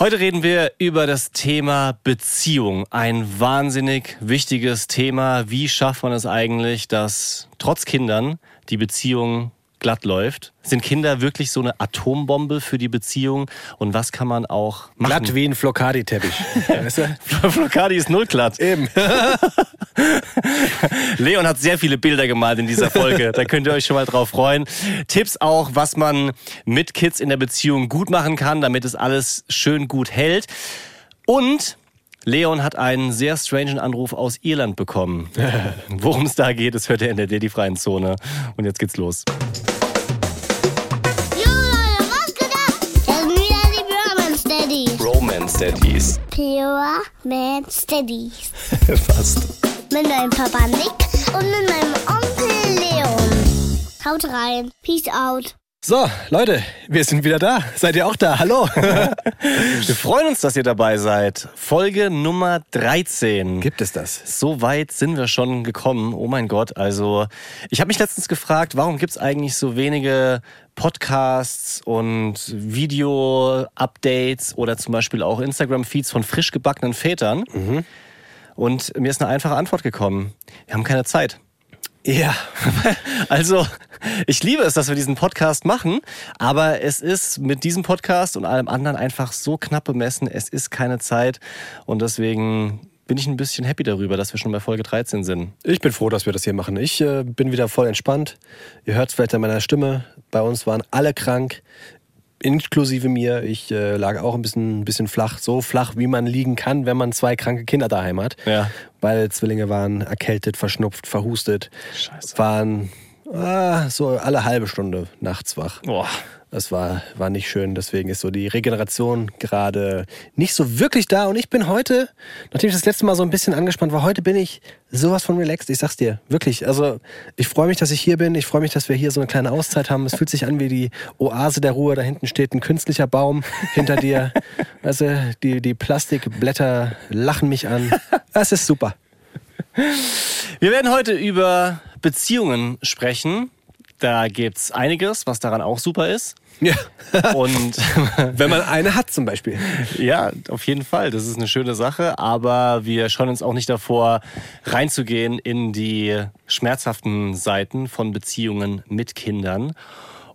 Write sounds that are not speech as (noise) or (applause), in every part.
Heute reden wir über das Thema Beziehung. Ein wahnsinnig wichtiges Thema. Wie schafft man es eigentlich, dass trotz Kindern die Beziehung glatt läuft? Sind Kinder wirklich so eine Atombombe für die Beziehung? Und was kann man auch machen? Glatt wie ein Flocadi-Teppich. (laughs) Flocadi ist null glatt. Eben. (laughs) Leon hat sehr viele Bilder gemalt in dieser Folge. Da könnt ihr euch schon mal drauf freuen. Tipps auch, was man mit Kids in der Beziehung gut machen kann, damit es alles schön gut hält. Und Leon hat einen sehr strangen Anruf aus Irland bekommen. (laughs) Worum es da geht, das hört ihr in der Daddy-freien Zone. Und jetzt geht's los. Jo Leute, was geht ab? Das sind wieder die Bromance Daddies. Romance Daddies. Pure Man Daddies. (laughs) Fast. Mit meinem Papa Nick und mit meinem Onkel Leon. Haut rein. Peace out. So, Leute, wir sind wieder da. Seid ihr auch da? Hallo. (laughs) Wir freuen uns, dass ihr dabei seid. Folge Nummer 13. Gibt es das? So weit sind wir schon gekommen. Oh mein Gott. Also, ich habe mich letztens gefragt, warum gibt es eigentlich so wenige Podcasts und Video-Updates oder zum Beispiel auch Instagram-Feeds von frisch gebackenen Vätern? Und mir ist eine einfache Antwort gekommen. Wir haben keine Zeit. Ja. (laughs) Also, ich liebe es, dass wir diesen Podcast machen, aber es ist mit diesem Podcast und allem anderen einfach so knapp bemessen. Es ist keine Zeit und deswegen bin ich ein bisschen happy darüber, dass wir schon bei Folge 13 sind. Ich bin froh, dass wir das hier machen. Ich äh, bin wieder voll entspannt. Ihr hört es vielleicht an meiner Stimme. Bei uns waren alle krank, inklusive mir. Ich äh, lag auch ein bisschen, bisschen flach. So flach, wie man liegen kann, wenn man zwei kranke Kinder daheim hat. Ja. Weil Zwillinge waren erkältet, verschnupft, verhustet. Scheiße. Waren ah, so alle halbe Stunde nachts wach. Boah. Das war, war nicht schön, deswegen ist so die Regeneration gerade nicht so wirklich da. Und ich bin heute, nachdem ich das letzte Mal so ein bisschen angespannt war, heute bin ich sowas von relaxed. Ich sag's dir, wirklich. Also ich freue mich, dass ich hier bin. Ich freue mich, dass wir hier so eine kleine Auszeit haben. Es fühlt sich an wie die Oase der Ruhe. Da hinten steht ein künstlicher Baum hinter dir. (laughs) Also die, die Plastikblätter lachen mich an. Es ist super. Wir werden heute über Beziehungen sprechen. Da gibt's einiges, was daran auch super ist. Ja. (laughs) Und (laughs) Wenn man eine hat zum Beispiel. Ja, auf jeden Fall. Das ist eine schöne Sache. Aber wir scheuen uns auch nicht davor, reinzugehen in die schmerzhaften Seiten von Beziehungen mit Kindern.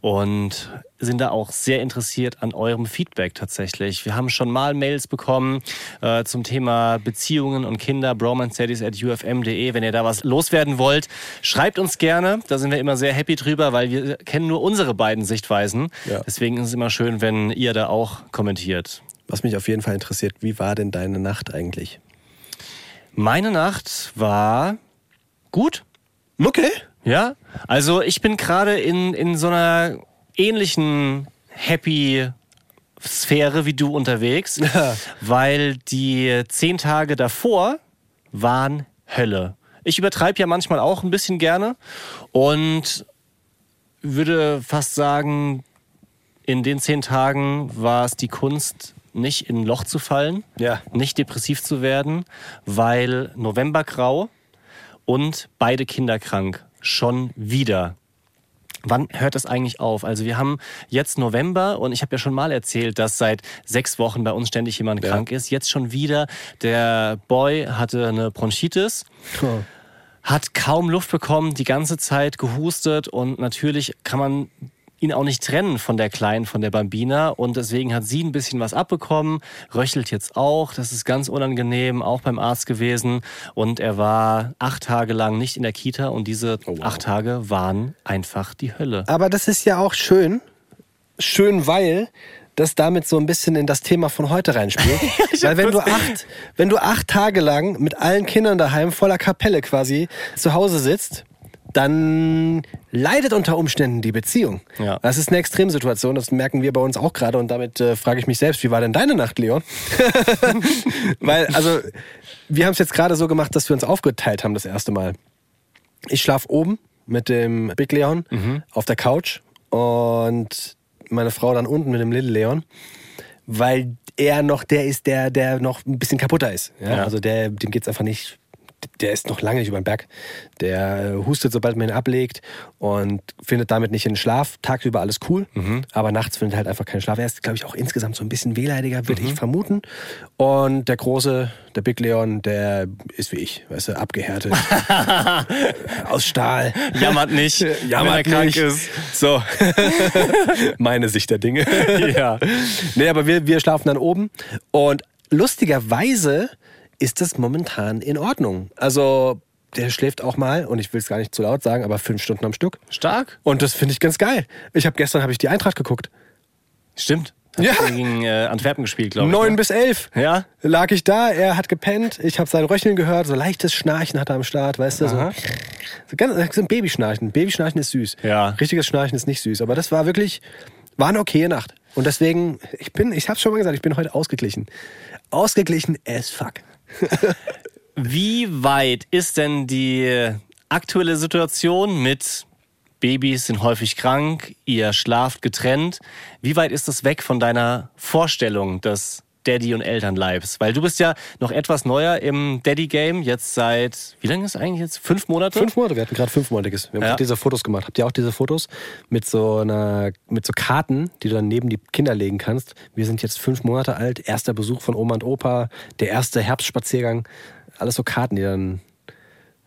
Und sind da auch sehr interessiert an eurem Feedback tatsächlich. Wir haben schon mal Mails bekommen äh, zum Thema Beziehungen und Kinder, bromancestudies.ufm.de. Wenn ihr da was loswerden wollt, schreibt uns gerne. Da sind wir immer sehr happy drüber, weil wir kennen nur unsere beiden Sichtweisen. Ja. Deswegen ist es immer schön, wenn ihr da auch kommentiert. Was mich auf jeden Fall interessiert, wie war denn deine Nacht eigentlich? Meine Nacht war gut. Okay. Ja, also ich bin gerade in, in so einer ähnlichen Happy Sphäre wie du unterwegs, weil die zehn Tage davor waren Hölle. Ich übertreibe ja manchmal auch ein bisschen gerne und würde fast sagen, in den zehn Tagen war es die Kunst, nicht in ein Loch zu fallen, Ja. nicht depressiv zu werden, weil November grau und beide Kinder krank. Schon wieder. Wann hört das eigentlich auf? Also wir haben jetzt November und ich habe ja schon mal erzählt, dass seit sechs Wochen bei uns ständig jemand Ja. krank ist. Jetzt schon wieder. Der Boy hatte eine Bronchitis hat kaum Luft bekommen, die ganze Zeit gehustet und natürlich kann man ihn auch nicht trennen von der Kleinen, von der Bambina und deswegen hat sie ein bisschen was abbekommen, röchelt jetzt auch, das ist ganz unangenehm, auch beim Arzt gewesen und er war acht Tage lang nicht in der Kita und diese Oh, wow. acht Tage waren einfach die Hölle. Aber das ist ja auch schön. Schön, weil das damit so ein bisschen in das Thema von heute reinspielt. (laughs) weil wenn du, acht, wenn du acht Tage lang mit allen Kindern daheim voller Kapelle quasi zu Hause sitzt, dann leidet unter Umständen die Beziehung. Ja. Das ist eine Extremsituation, das merken wir bei uns auch gerade und damit äh, frage ich mich selbst, wie war denn deine Nacht, Leon? (laughs) Weil, also, wir haben es jetzt gerade so gemacht, dass wir uns aufgeteilt haben das erste Mal. Ich schlaf oben mit dem Big Leon auf der Couch und meine Frau dann unten mit dem Little Leon, weil er noch der ist, der, der noch ein bisschen kaputter ist. Ja? Ja. Also der, dem geht's einfach nicht der ist noch lange nicht über den Berg. Der äh, hustet, sobald man ihn ablegt und findet damit nicht in den Schlaf. Tagsüber alles cool, aber nachts findet er halt einfach keinen Schlaf. Er ist, glaube ich, auch insgesamt so ein bisschen wehleidiger, würde ich vermuten. Und der Große, der Big Leon, der ist wie ich, weißt du, abgehärtet. (laughs) Aus Stahl. Jammert nicht, Jammert (laughs) wenn er krank nicht. ist. So. (laughs) Meine Sicht der Dinge. Ja. Nee, aber wir, wir schlafen dann oben. Und lustigerweise ist das momentan in Ordnung. Also, der schläft auch mal, und ich will es gar nicht zu laut sagen, aber fünf Stunden am Stück. Stark. Und das finde ich ganz geil. Ich habe gestern habe ich die Eintracht geguckt. Stimmt. Hat Ja. gegen äh, Antwerpen gespielt, glaube ich. Neun ne? bis elf. Ja. Lag ich da, er hat gepennt, ich habe sein Röcheln gehört, so leichtes Schnarchen hat er am Start, weißt du, so, Aha. so, ganz, so ein Babyschnarchen. Babyschnarchen ist süß. Ja. Richtiges Schnarchen ist nicht süß, aber das war wirklich, war eine okaye Nacht. Und deswegen, ich bin, ich hab's schon mal gesagt, ich bin heute ausgeglichen. Ausgeglichen as fuck. (laughs) Wie weit ist denn die aktuelle Situation mit Babys sind häufig krank, ihr schlaft getrennt? Wie weit ist das weg von deiner Vorstellung des Daddy- und Elternleibs? Weil du bist ja noch etwas neuer im Daddy-Game, jetzt seit, wie lange ist eigentlich jetzt? Fünf Monate? Fünf Monate, wir hatten gerade fünfmonatiges. Wir haben Ja. gerade diese Fotos gemacht. Habt ihr auch diese Fotos mit so einer, mit so Karten, die du dann neben die Kinder legen kannst? Wir sind jetzt fünf Monate alt, erster Besuch von Oma und Opa, der erste Herbstspaziergang. Alles so Karten, die du dann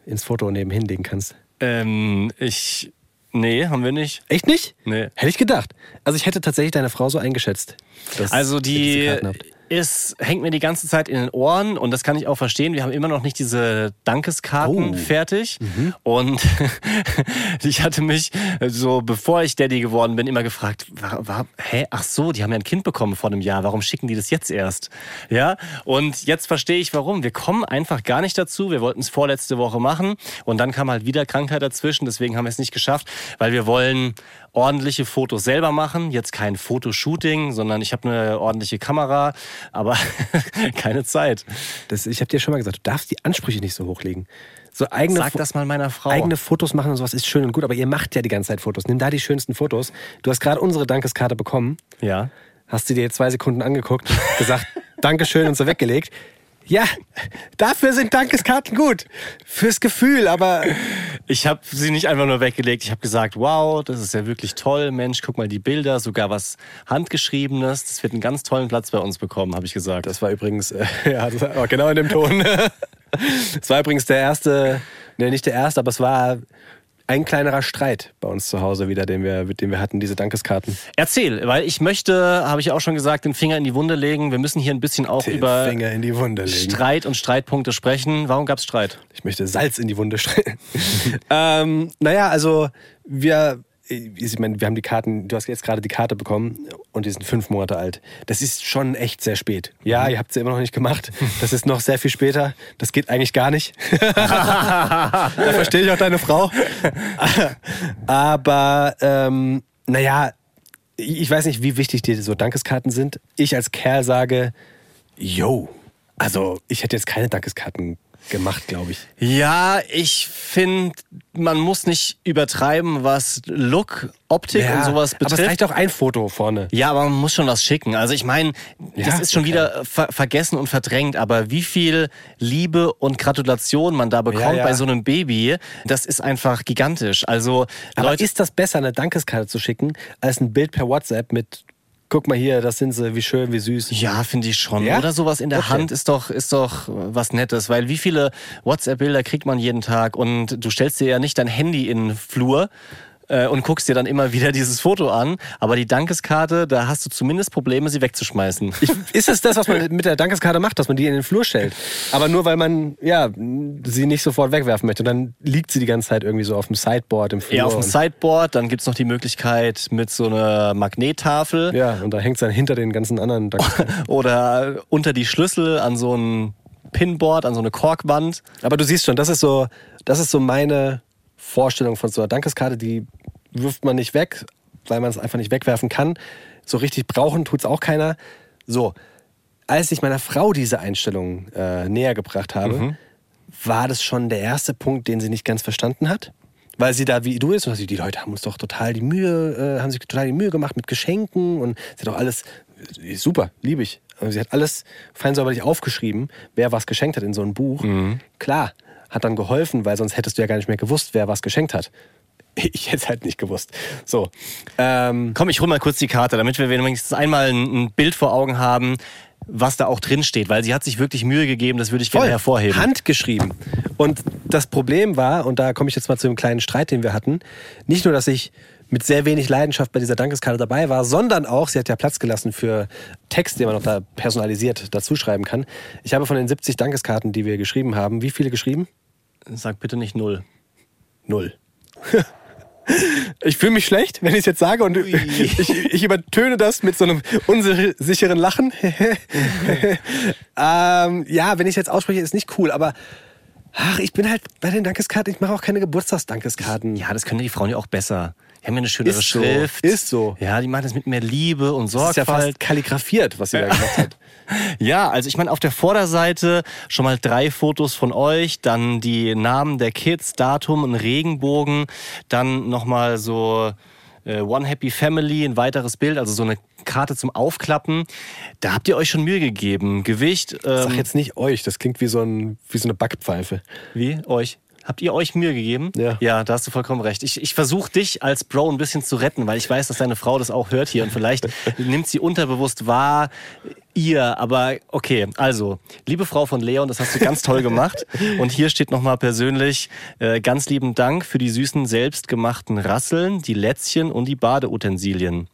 ins Foto nebenhin legen kannst. Ähm, ich, nee, haben wir nicht. Echt nicht? Nee. Hätte ich gedacht. Also ich hätte tatsächlich deine Frau so eingeschätzt. dass Also die Ist, hängt mir die ganze Zeit in den Ohren und das kann ich auch verstehen. Wir haben immer noch nicht diese Dankeskarten Oh. fertig. Und (laughs) ich hatte mich so, bevor ich Daddy geworden bin, immer gefragt, war, war, hä, ach so, die haben ja ein Kind bekommen vor einem Jahr. Warum schicken die das jetzt erst? Ja, und jetzt verstehe ich warum. Wir kommen einfach gar nicht dazu. Wir wollten es vorletzte Woche machen und dann kam halt wieder Krankheit dazwischen. Deswegen haben wir es nicht geschafft, weil wir wollen ordentliche Fotos selber machen. Jetzt kein Fotoshooting, sondern ich habe eine ordentliche Kamera, aber (laughs) keine Zeit. Das, ich habe dir schon mal gesagt, du darfst die Ansprüche nicht so hochlegen. So eigene, Sag das mal meiner Frau. eigene Fotos machen und sowas ist schön und gut, aber ihr macht ja die ganze Zeit Fotos. Nimm da die schönsten Fotos. Du hast gerade unsere Dankeskarte bekommen, ja. hast sie dir zwei Sekunden angeguckt, gesagt, (laughs) Dankeschön und so weggelegt. Ja, dafür sind Dankeskarten gut. Fürs Gefühl, aber Ich habe sie nicht einfach nur weggelegt. Ich habe gesagt, wow, das ist ja wirklich toll. Mensch, guck mal die Bilder, sogar was handgeschriebenes. Das wird einen ganz tollen Platz bei uns bekommen, habe ich gesagt. Das war übrigens, äh, (laughs) ja, das war genau in dem Ton. (laughs) Es war übrigens der erste, ne, nicht der erste, aber es war ein kleinerer Streit bei uns zu Hause wieder, den wir, den wir hatten, diese Dankeskarten. Erzähl, weil ich möchte, habe ich auch schon gesagt, den Finger in die Wunde legen. Wir müssen hier ein bisschen auch Den über. Streit und Streitpunkte sprechen. Warum gab es Streit? Ich möchte Salz in die Wunde (laughs) streuen. (laughs) ähm, naja, also wir, ich meine, wir haben die Karten, du hast jetzt gerade die Karte bekommen und die sind fünf Monate alt. Das ist schon echt sehr spät. Ja, ihr habt sie immer noch nicht gemacht. Das ist noch sehr viel später. Das geht eigentlich gar nicht. (laughs) da verstehe ich auch deine Frau. Aber ähm, naja, ich weiß nicht, wie wichtig dir so Dankeskarten sind. Ich als Kerl sage, yo, also ich hätte jetzt keine Dankeskarten gemacht, glaube ich. Ja, ich finde, man muss nicht übertreiben, was Look, Optik und sowas Aber es betrifft. reicht auch ein Foto vorne. Ja, aber man muss schon was schicken. Also ich meine, das Ja, ist schon okay. wieder ver vergessen und verdrängt, aber wie viel Liebe und Gratulation man da bekommt Ja, ja. bei so einem Baby, das ist einfach gigantisch. Also Aber Leute, ist das besser, eine Dankeskarte zu schicken, als ein Bild per WhatsApp mit, guck mal hier, das sind sie, wie schön, wie süß. ja, finde ich schon. Ja? Oder sowas in der Okay. Hand ist doch, ist doch was Nettes, weil wie viele WhatsApp-Bilder kriegt man jeden Tag und du stellst dir ja nicht dein Handy in den Flur äh, und guckst dir dann immer wieder (laughs) dieses Foto an. Aber die Dankeskarte, da hast du zumindest Probleme, sie wegzuschmeißen. Ich, ist es das, was man mit der Dankeskarte macht, dass man die in den Flur stellt? Aber nur, weil man, ja, sie nicht sofort wegwerfen möchte. Und dann liegt sie die ganze Zeit irgendwie so auf dem Sideboard im Flur. Ja, auf dem Sideboard, dann gibt's noch die Möglichkeit mit so einer Magnettafel Ja, und da hängt es dann hinter den ganzen anderen Dankeskarten. (laughs) oder unter die Schlüssel an so ein Pinboard, an so eine Korkwand. Aber du siehst schon, das ist so, das ist so meine Vorstellung von so einer Dankeskarte, die wirft man nicht weg, weil man es einfach nicht wegwerfen kann. So richtig brauchen tut es auch keiner. So, als ich meiner Frau diese Einstellung äh, näher gebracht habe, war das schon der erste Punkt, den sie nicht ganz verstanden hat. Weil sie da wie du ist und sie, die Leute haben uns doch total die Mühe, äh, haben sich total die Mühe gemacht mit Geschenken und sie hat doch alles äh, super, liebe ich. Und sie hat alles fein säuberlich aufgeschrieben, wer was geschenkt hat in so einem Buch. Klar, hat dann geholfen, weil sonst hättest du ja gar nicht mehr gewusst, wer was geschenkt hat. (laughs) Ich hätte es halt nicht gewusst. So. Ähm, Komm, ich hol mal kurz die Karte, damit wir wenigstens einmal ein, Bild vor Augen haben, was da auch drin steht, weil sie hat sich wirklich Mühe gegeben, das würde ich gerne hervorheben. handgeschrieben. Und das Problem war, und da komme ich jetzt mal zu dem kleinen Streit, den wir hatten, nicht nur, dass ich mit sehr wenig Leidenschaft bei dieser Dankeskarte dabei war, sondern auch, sie hat ja Platz gelassen für Text, den man noch da personalisiert dazuschreiben kann. Ich habe von den 70 Dankeskarten, die wir geschrieben haben, wie viele geschrieben? Sag bitte nicht null. Null. (laughs) Ich fühle mich schlecht, wenn ich es jetzt sage und (laughs) ich, ich übertöne das mit so einem unsicheren Lachen. (laughs) ähm, ja, wenn ich es jetzt ausspreche, ist nicht cool, aber ach, ich bin halt bei den Dankeskarten, ich mache auch keine Geburtstagsdankeskarten. Ja, das können die Frauen ja auch besser. Haben ja eine schönere Ist so, Schrift. ist so. Ja, die machen das mit mehr Liebe und Das ist ja Sorgfalt. fast kalligrafiert, was sie da gemacht hat. (laughs) Ja, also ich meine, auf der Vorderseite schon mal drei Fotos von euch, dann die Namen der Kids, Datum, ein Regenbogen, dann nochmal so äh, One Happy Family, ein weiteres Bild, also so eine Karte zum Aufklappen. Da habt ihr euch schon Mühe gegeben. Gewicht, Sag ähm, jetzt nicht euch, das klingt wie so, ein, wie so eine Backpfeife. wie? Euch? Habt ihr euch Mühe gegeben? Ja. Ja, da hast du vollkommen recht. Ich, ich versuche dich als Bro ein bisschen zu retten, weil ich weiß, dass deine Frau das auch hört hier und vielleicht (laughs) nimmt sie unterbewusst wahr, ihr. Aber okay, also, liebe Frau von Leon, das hast du ganz toll gemacht. (laughs) Und hier steht nochmal persönlich äh, ganz lieben Dank für die süßen selbstgemachten Rasseln, die Lätzchen und die Badeutensilien.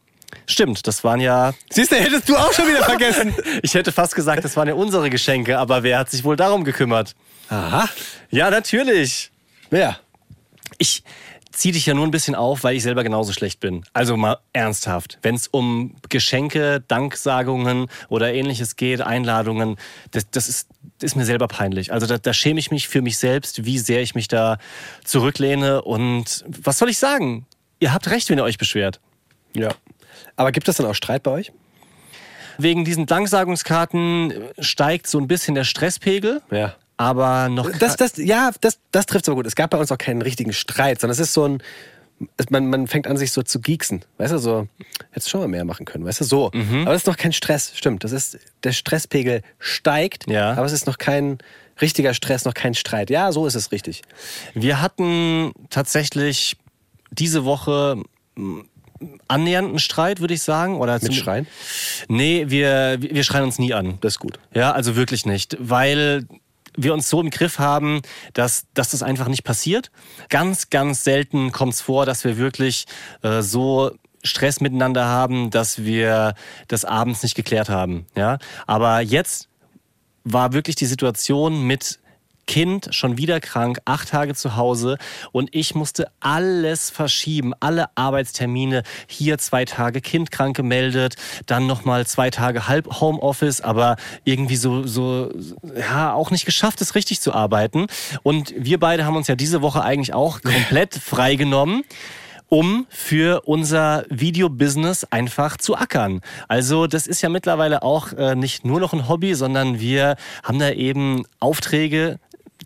Stimmt, das waren ja, Siehst du, hättest du auch schon wieder vergessen. (laughs) ich hätte fast gesagt, das waren ja unsere Geschenke, aber wer hat sich wohl darum gekümmert? Aha. Ja, natürlich. Ja. Ich ziehe dich ja nur ein bisschen auf, weil ich selber genauso schlecht bin. Also mal ernsthaft. Wenn es um Geschenke, Danksagungen oder ähnliches geht, Einladungen, das, das, ist, ist mir selber peinlich. Also da, da schäme ich mich für mich selbst, wie sehr ich mich da zurücklehne. Und was soll ich sagen? Ihr habt recht, wenn ihr euch beschwert. Ja. Aber gibt es dann auch Streit bei euch? Wegen diesen Danksagungskarten steigt so ein bisschen der Stresspegel. Ja. Aber noch. Das, das, ja, das, das trifft aber gut. Es gab bei uns auch keinen richtigen Streit, sondern es ist so ein. es- Man, man fängt an, sich so zu geeksen. Weißt du, so, hättest schon mal mehr machen können, weißt du, so. Aber das ist noch kein Stress, stimmt. Das ist, der Stresspegel steigt, Ja. aber es ist noch kein richtiger Stress, noch kein Streit. Ja, so ist es richtig. Wir hatten tatsächlich diese Woche mm, annähernd einen Streit, würde ich sagen. Oder Mit Schreien? Nee, wir, wir schreien uns nie an. Das ist gut. Ja, also wirklich nicht. Weil wir uns so im Griff haben, dass, dass das einfach nicht passiert. Ganz, ganz selten kommt es vor, dass wir wirklich äh, so Stress miteinander haben, dass wir das abends nicht geklärt haben. Ja? Aber jetzt war wirklich die Situation mit Kind schon wieder krank, acht Tage zu Hause und ich musste alles verschieben, alle Arbeitstermine. Hier zwei Tage Kind krank gemeldet, dann nochmal zwei Tage halb Homeoffice, aber irgendwie so, so, ja, auch nicht geschafft, es richtig zu arbeiten. Und wir beide haben uns ja diese Woche eigentlich auch (laughs) komplett freigenommen um für unser Videobusiness einfach zu ackern. Also das ist ja mittlerweile auch äh, nicht nur noch ein Hobby, sondern wir haben da eben Aufträge,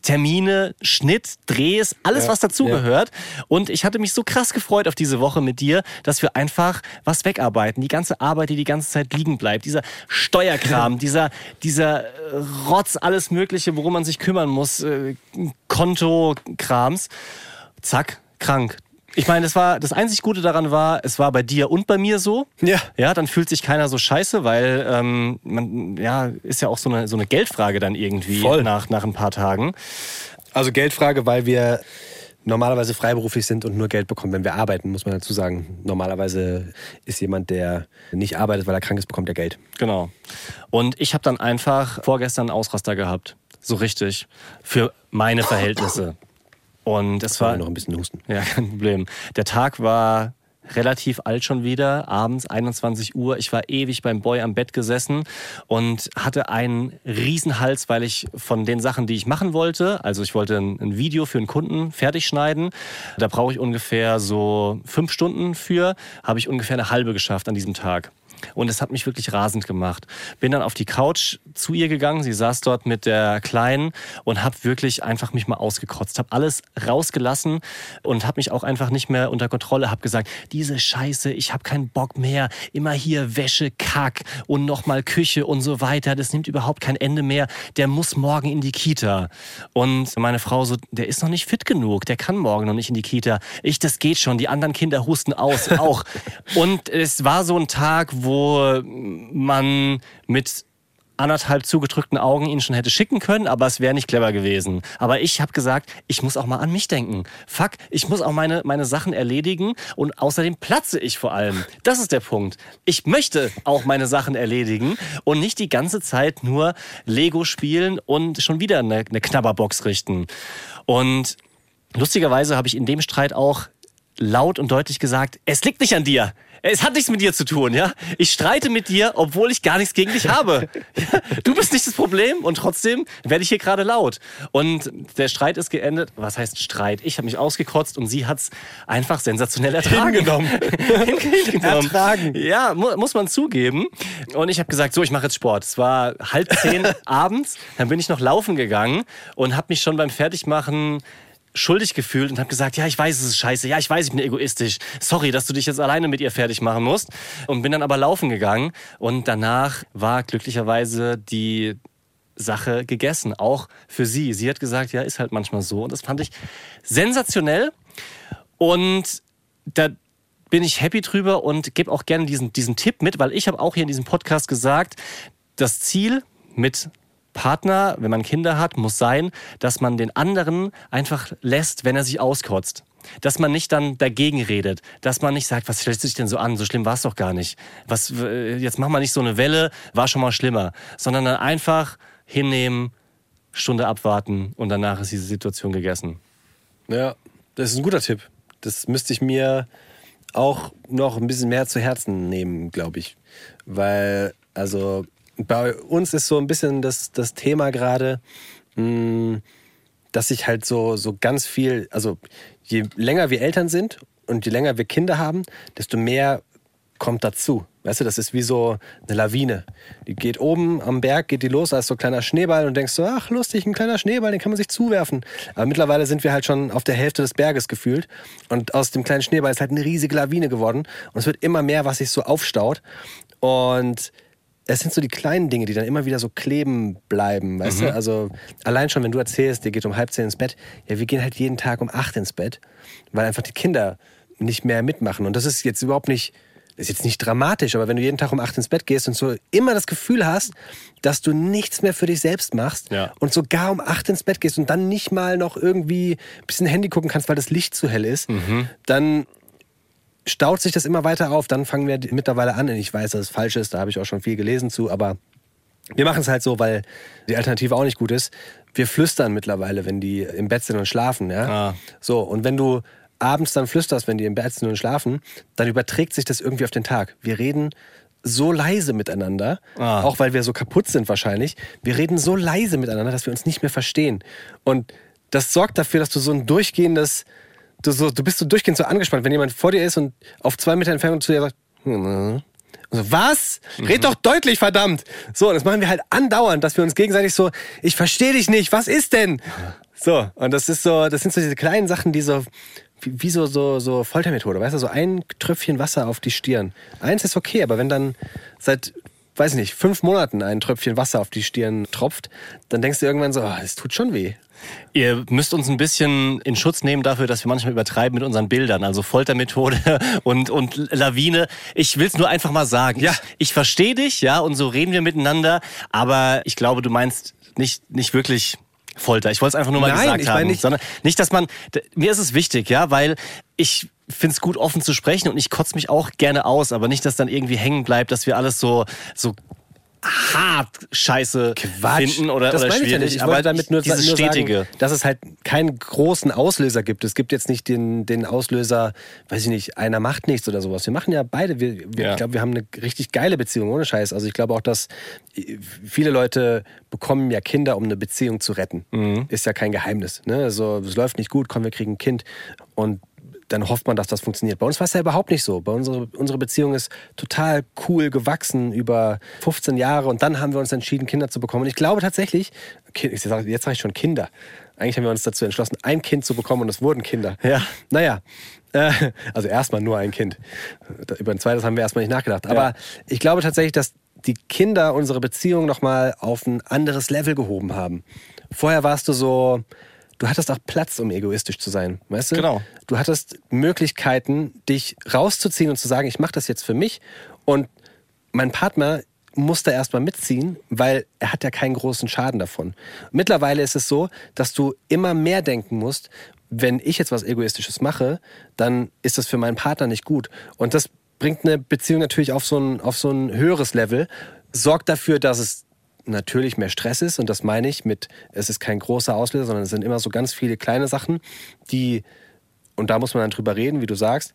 Termine, Schnitt, Drehs, alles Ja, was dazugehört. Und ich hatte mich so krass gefreut auf diese Woche mit dir, dass wir einfach was wegarbeiten. Die ganze Arbeit, die die ganze Zeit liegen bleibt, dieser Steuerkram, (laughs) dieser, dieser äh, Rotz, alles Mögliche, worum man sich kümmern muss, äh, Konto-Krams. Zack, krank. Ich meine, das war das einzig Gute daran war, es war bei dir und bei mir so. Ja. Ja, dann fühlt sich keiner so scheiße, weil ähm, man ja ist ja auch so eine so eine Geldfrage dann irgendwie Voll. nach nach ein paar Tagen. Also Geldfrage, weil wir normalerweise freiberuflich sind und nur Geld bekommen, wenn wir arbeiten, muss man dazu sagen. Normalerweise ist jemand, der nicht arbeitet, weil er krank ist, bekommt er Geld. Genau. Und ich habe dann einfach vorgestern einen Ausraster gehabt, so richtig für meine Verhältnisse. Und es War noch ein bisschen husten. Ja, (laughs) kein Problem. Der Tag war relativ alt schon wieder, abends 21 Uhr. Ich war ewig beim Boy am Bett gesessen und hatte einen riesen Hals, weil ich von den Sachen, die ich machen wollte, also ich wollte ein, ein Video für einen Kunden fertig schneiden. Da brauche ich ungefähr so fünf Stunden für, habe ich ungefähr eine halbe geschafft an diesem Tag. Und es hat mich wirklich rasend gemacht. Bin dann auf die Couch zu ihr gegangen. Sie saß dort mit der Kleinen und habe wirklich einfach mich mal ausgekotzt. Habe alles rausgelassen und habe mich auch einfach nicht mehr unter Kontrolle. Habe gesagt, diese Scheiße, ich habe keinen Bock mehr. Immer hier Wäsche, Kack und nochmal Küche und so weiter. Das nimmt überhaupt kein Ende mehr. Der muss morgen in die Kita. Und meine Frau so, der ist noch nicht fit genug. Der kann morgen noch nicht in die Kita. Ich, das geht schon. Die anderen Kinder husten aus, auch. (laughs) und es war so ein Tag, wo man mit anderthalb zugedrückten Augen ihn schon hätte schicken können, aber es wäre nicht clever gewesen. Aber ich habe gesagt, ich muss auch mal an mich denken. Fuck, ich muss auch meine, meine Sachen erledigen und außerdem platze ich vor allem. Das ist der Punkt. Ich möchte auch meine Sachen erledigen und nicht die ganze Zeit nur Lego spielen und schon wieder eine, eine Knabberbox richten. Und lustigerweise habe ich in dem Streit auch laut und deutlich gesagt, es liegt nicht an dir. Es hat nichts mit dir zu tun, ja. Ich streite mit dir, obwohl ich gar nichts gegen dich habe. (laughs) Du bist nicht das Problem und trotzdem werde ich hier gerade laut. Und der Streit ist geendet. Was heißt Streit? Ich habe mich ausgekotzt und sie hat es einfach sensationell ertragen. Hingenommen. (laughs) (laughs) Hingenommen. Ertragen. Ja, mu muss man zugeben. Und ich habe gesagt, so, ich mache jetzt Sport. Es war halb zehn abends. Dann bin ich noch laufen gegangen und habe mich schon beim Fertigmachen schuldig gefühlt und habe gesagt, ja, ich weiß, es ist scheiße, ja, ich weiß, ich bin egoistisch. Sorry, dass du dich jetzt alleine mit ihr fertig machen musst. Und bin dann aber laufen gegangen und danach war glücklicherweise die Sache gegessen, auch für sie. Sie hat gesagt, ja, ist halt manchmal so. Und das fand ich sensationell. Und da bin ich happy drüber und gebe auch gerne diesen, diesen Tipp mit, weil ich habe auch hier in diesem Podcast gesagt, das Ziel mit Partner, wenn man Kinder hat, muss sein, dass man den anderen einfach lässt, wenn er sich auskotzt. Dass man nicht dann dagegen redet, dass man nicht sagt, was stellst du dich denn so an? So schlimm war es doch gar nicht. Was, äh, jetzt mach mal nicht so eine Welle, war schon mal schlimmer. Sondern dann einfach hinnehmen, Stunde abwarten und danach ist diese Situation gegessen. Ja, das ist ein guter Tipp. Das müsste ich mir auch noch ein bisschen mehr zu Herzen nehmen, glaube ich. Weil, also, bei uns ist so ein bisschen das, das Thema gerade, mh, dass ich halt so, so ganz viel, also je länger wir Eltern sind und je länger wir Kinder haben, desto mehr kommt dazu. Weißt du, das ist wie so eine Lawine. Die geht oben am Berg, geht die los als so ein kleiner Schneeball und denkst so, ach lustig, ein kleiner Schneeball, den kann man sich zuwerfen. Aber mittlerweile sind wir halt schon auf der Hälfte des Berges gefühlt und aus dem kleinen Schneeball ist halt eine riesige Lawine geworden und es wird immer mehr, was sich so aufstaut und es sind so die kleinen Dinge, die dann immer wieder so kleben bleiben, weißt Mhm. du? Also allein schon, wenn du erzählst, dir geht um halb zehn ins Bett, ja, wir gehen halt jeden Tag um acht ins Bett, weil einfach die Kinder nicht mehr mitmachen. Und das ist jetzt überhaupt nicht, ist jetzt nicht dramatisch, aber wenn du jeden Tag um acht ins Bett gehst und so immer das Gefühl hast, dass du nichts mehr für dich selbst machst Ja. und sogar um acht ins Bett gehst und dann nicht mal noch irgendwie ein bisschen Handy gucken kannst, weil das Licht zu hell ist, dann staut sich das immer weiter auf. Dann fangen wir mittlerweile an. Und ich weiß, dass es falsch ist, da habe ich auch schon viel gelesen zu, aber wir machen es halt so, weil die Alternative auch nicht gut ist. Wir flüstern mittlerweile, wenn die im Bett sind und schlafen. Ja? Ah. So, und wenn du abends dann flüsterst, wenn die im Bett sind und schlafen, dann überträgt sich das irgendwie auf den Tag. Wir reden so leise miteinander, Ah. auch weil wir so kaputt sind wahrscheinlich. Wir reden so leise miteinander, dass wir uns nicht mehr verstehen. Und das sorgt dafür, dass du so ein durchgehendes, du, so, du bist so durchgehend so angespannt, wenn jemand vor dir ist und auf zwei Meter Entfernung zu dir sagt, "Hm, und so, was? Red doch deutlich, verdammt! So, und das machen wir halt andauernd, dass wir uns gegenseitig so, ich verstehe dich nicht, was ist denn? So, und das ist so, das sind so diese kleinen Sachen, die so, wie, wie so, so, so Foltermethode, weißt du, so ein Tröpfchen Wasser auf die Stirn. Eins ist okay, aber wenn dann seit, weiß ich nicht, fünf Monaten ein Tröpfchen Wasser auf die Stirn tropft, dann denkst du irgendwann so, ah, es tut schon weh. Ihr müsst uns ein bisschen in Schutz nehmen dafür, dass wir manchmal übertreiben mit unseren Bildern. Also Foltermethode (laughs) und, und Lawine. Ich will es nur einfach mal sagen. Ja. Ich, ich verstehe dich, ja, und so reden wir miteinander. Aber ich glaube, du meinst nicht, nicht wirklich Folter. Ich wollte es einfach nur mal Nein, gesagt ich haben. nicht- Sondern nicht, dass man. Mir ist es wichtig, ja, weil ich finde es gut, offen zu sprechen und ich kotze mich auch gerne aus, aber nicht, dass dann irgendwie hängen bleibt, dass wir alles so, so hart scheiße finden oder, das oder meine ich ja schwierig. nicht. Ich wollte damit nur, dieses nur stetige. sagen, dass es halt keinen großen Auslöser gibt. Es gibt jetzt nicht den, den Auslöser, weiß ich nicht, einer macht nichts oder sowas. Wir machen ja beide, wir, wir, Ja. ich glaube, wir haben eine richtig geile Beziehung, ohne Scheiß. Also ich glaube auch, dass äh, viele Leute bekommen ja Kinder, um eine Beziehung zu retten. Mhm. Ist ja kein Geheimnis. Ne? Also es läuft nicht gut, komm, wir kriegen ein Kind. Und dann hofft man, dass das funktioniert. Bei uns war es ja überhaupt nicht so. Bei unsere, unsere Beziehung ist total cool gewachsen über 15 Jahre und dann haben wir uns entschieden, Kinder zu bekommen. Und ich glaube tatsächlich, jetzt sage ich schon Kinder. Eigentlich haben wir uns dazu entschlossen, ein Kind zu bekommen und es wurden Kinder. Ja. Naja, äh, also erstmal nur ein Kind. Über ein zweites haben wir erstmal nicht nachgedacht. Aber ich glaube tatsächlich, dass die Kinder unsere Beziehung nochmal auf ein anderes Level gehoben haben. Vorher warst du so, du hattest auch Platz, um egoistisch zu sein, weißt du? Genau. Du hattest Möglichkeiten, dich rauszuziehen und zu sagen, ich mache das jetzt für mich. Und mein Partner muss da erstmal mitziehen, weil er hat ja keinen großen Schaden davon. Mittlerweile ist es so, dass du immer mehr denken musst, wenn ich jetzt was Egoistisches mache, dann ist das für meinen Partner nicht gut. Und das bringt eine Beziehung natürlich auf so ein, auf so ein höheres Level, sorgt dafür, dass es natürlich mehr Stress ist. Und das meine ich mit, es ist kein großer Auslöser, sondern es sind immer so ganz viele kleine Sachen, die, und da muss man dann drüber reden, wie du sagst,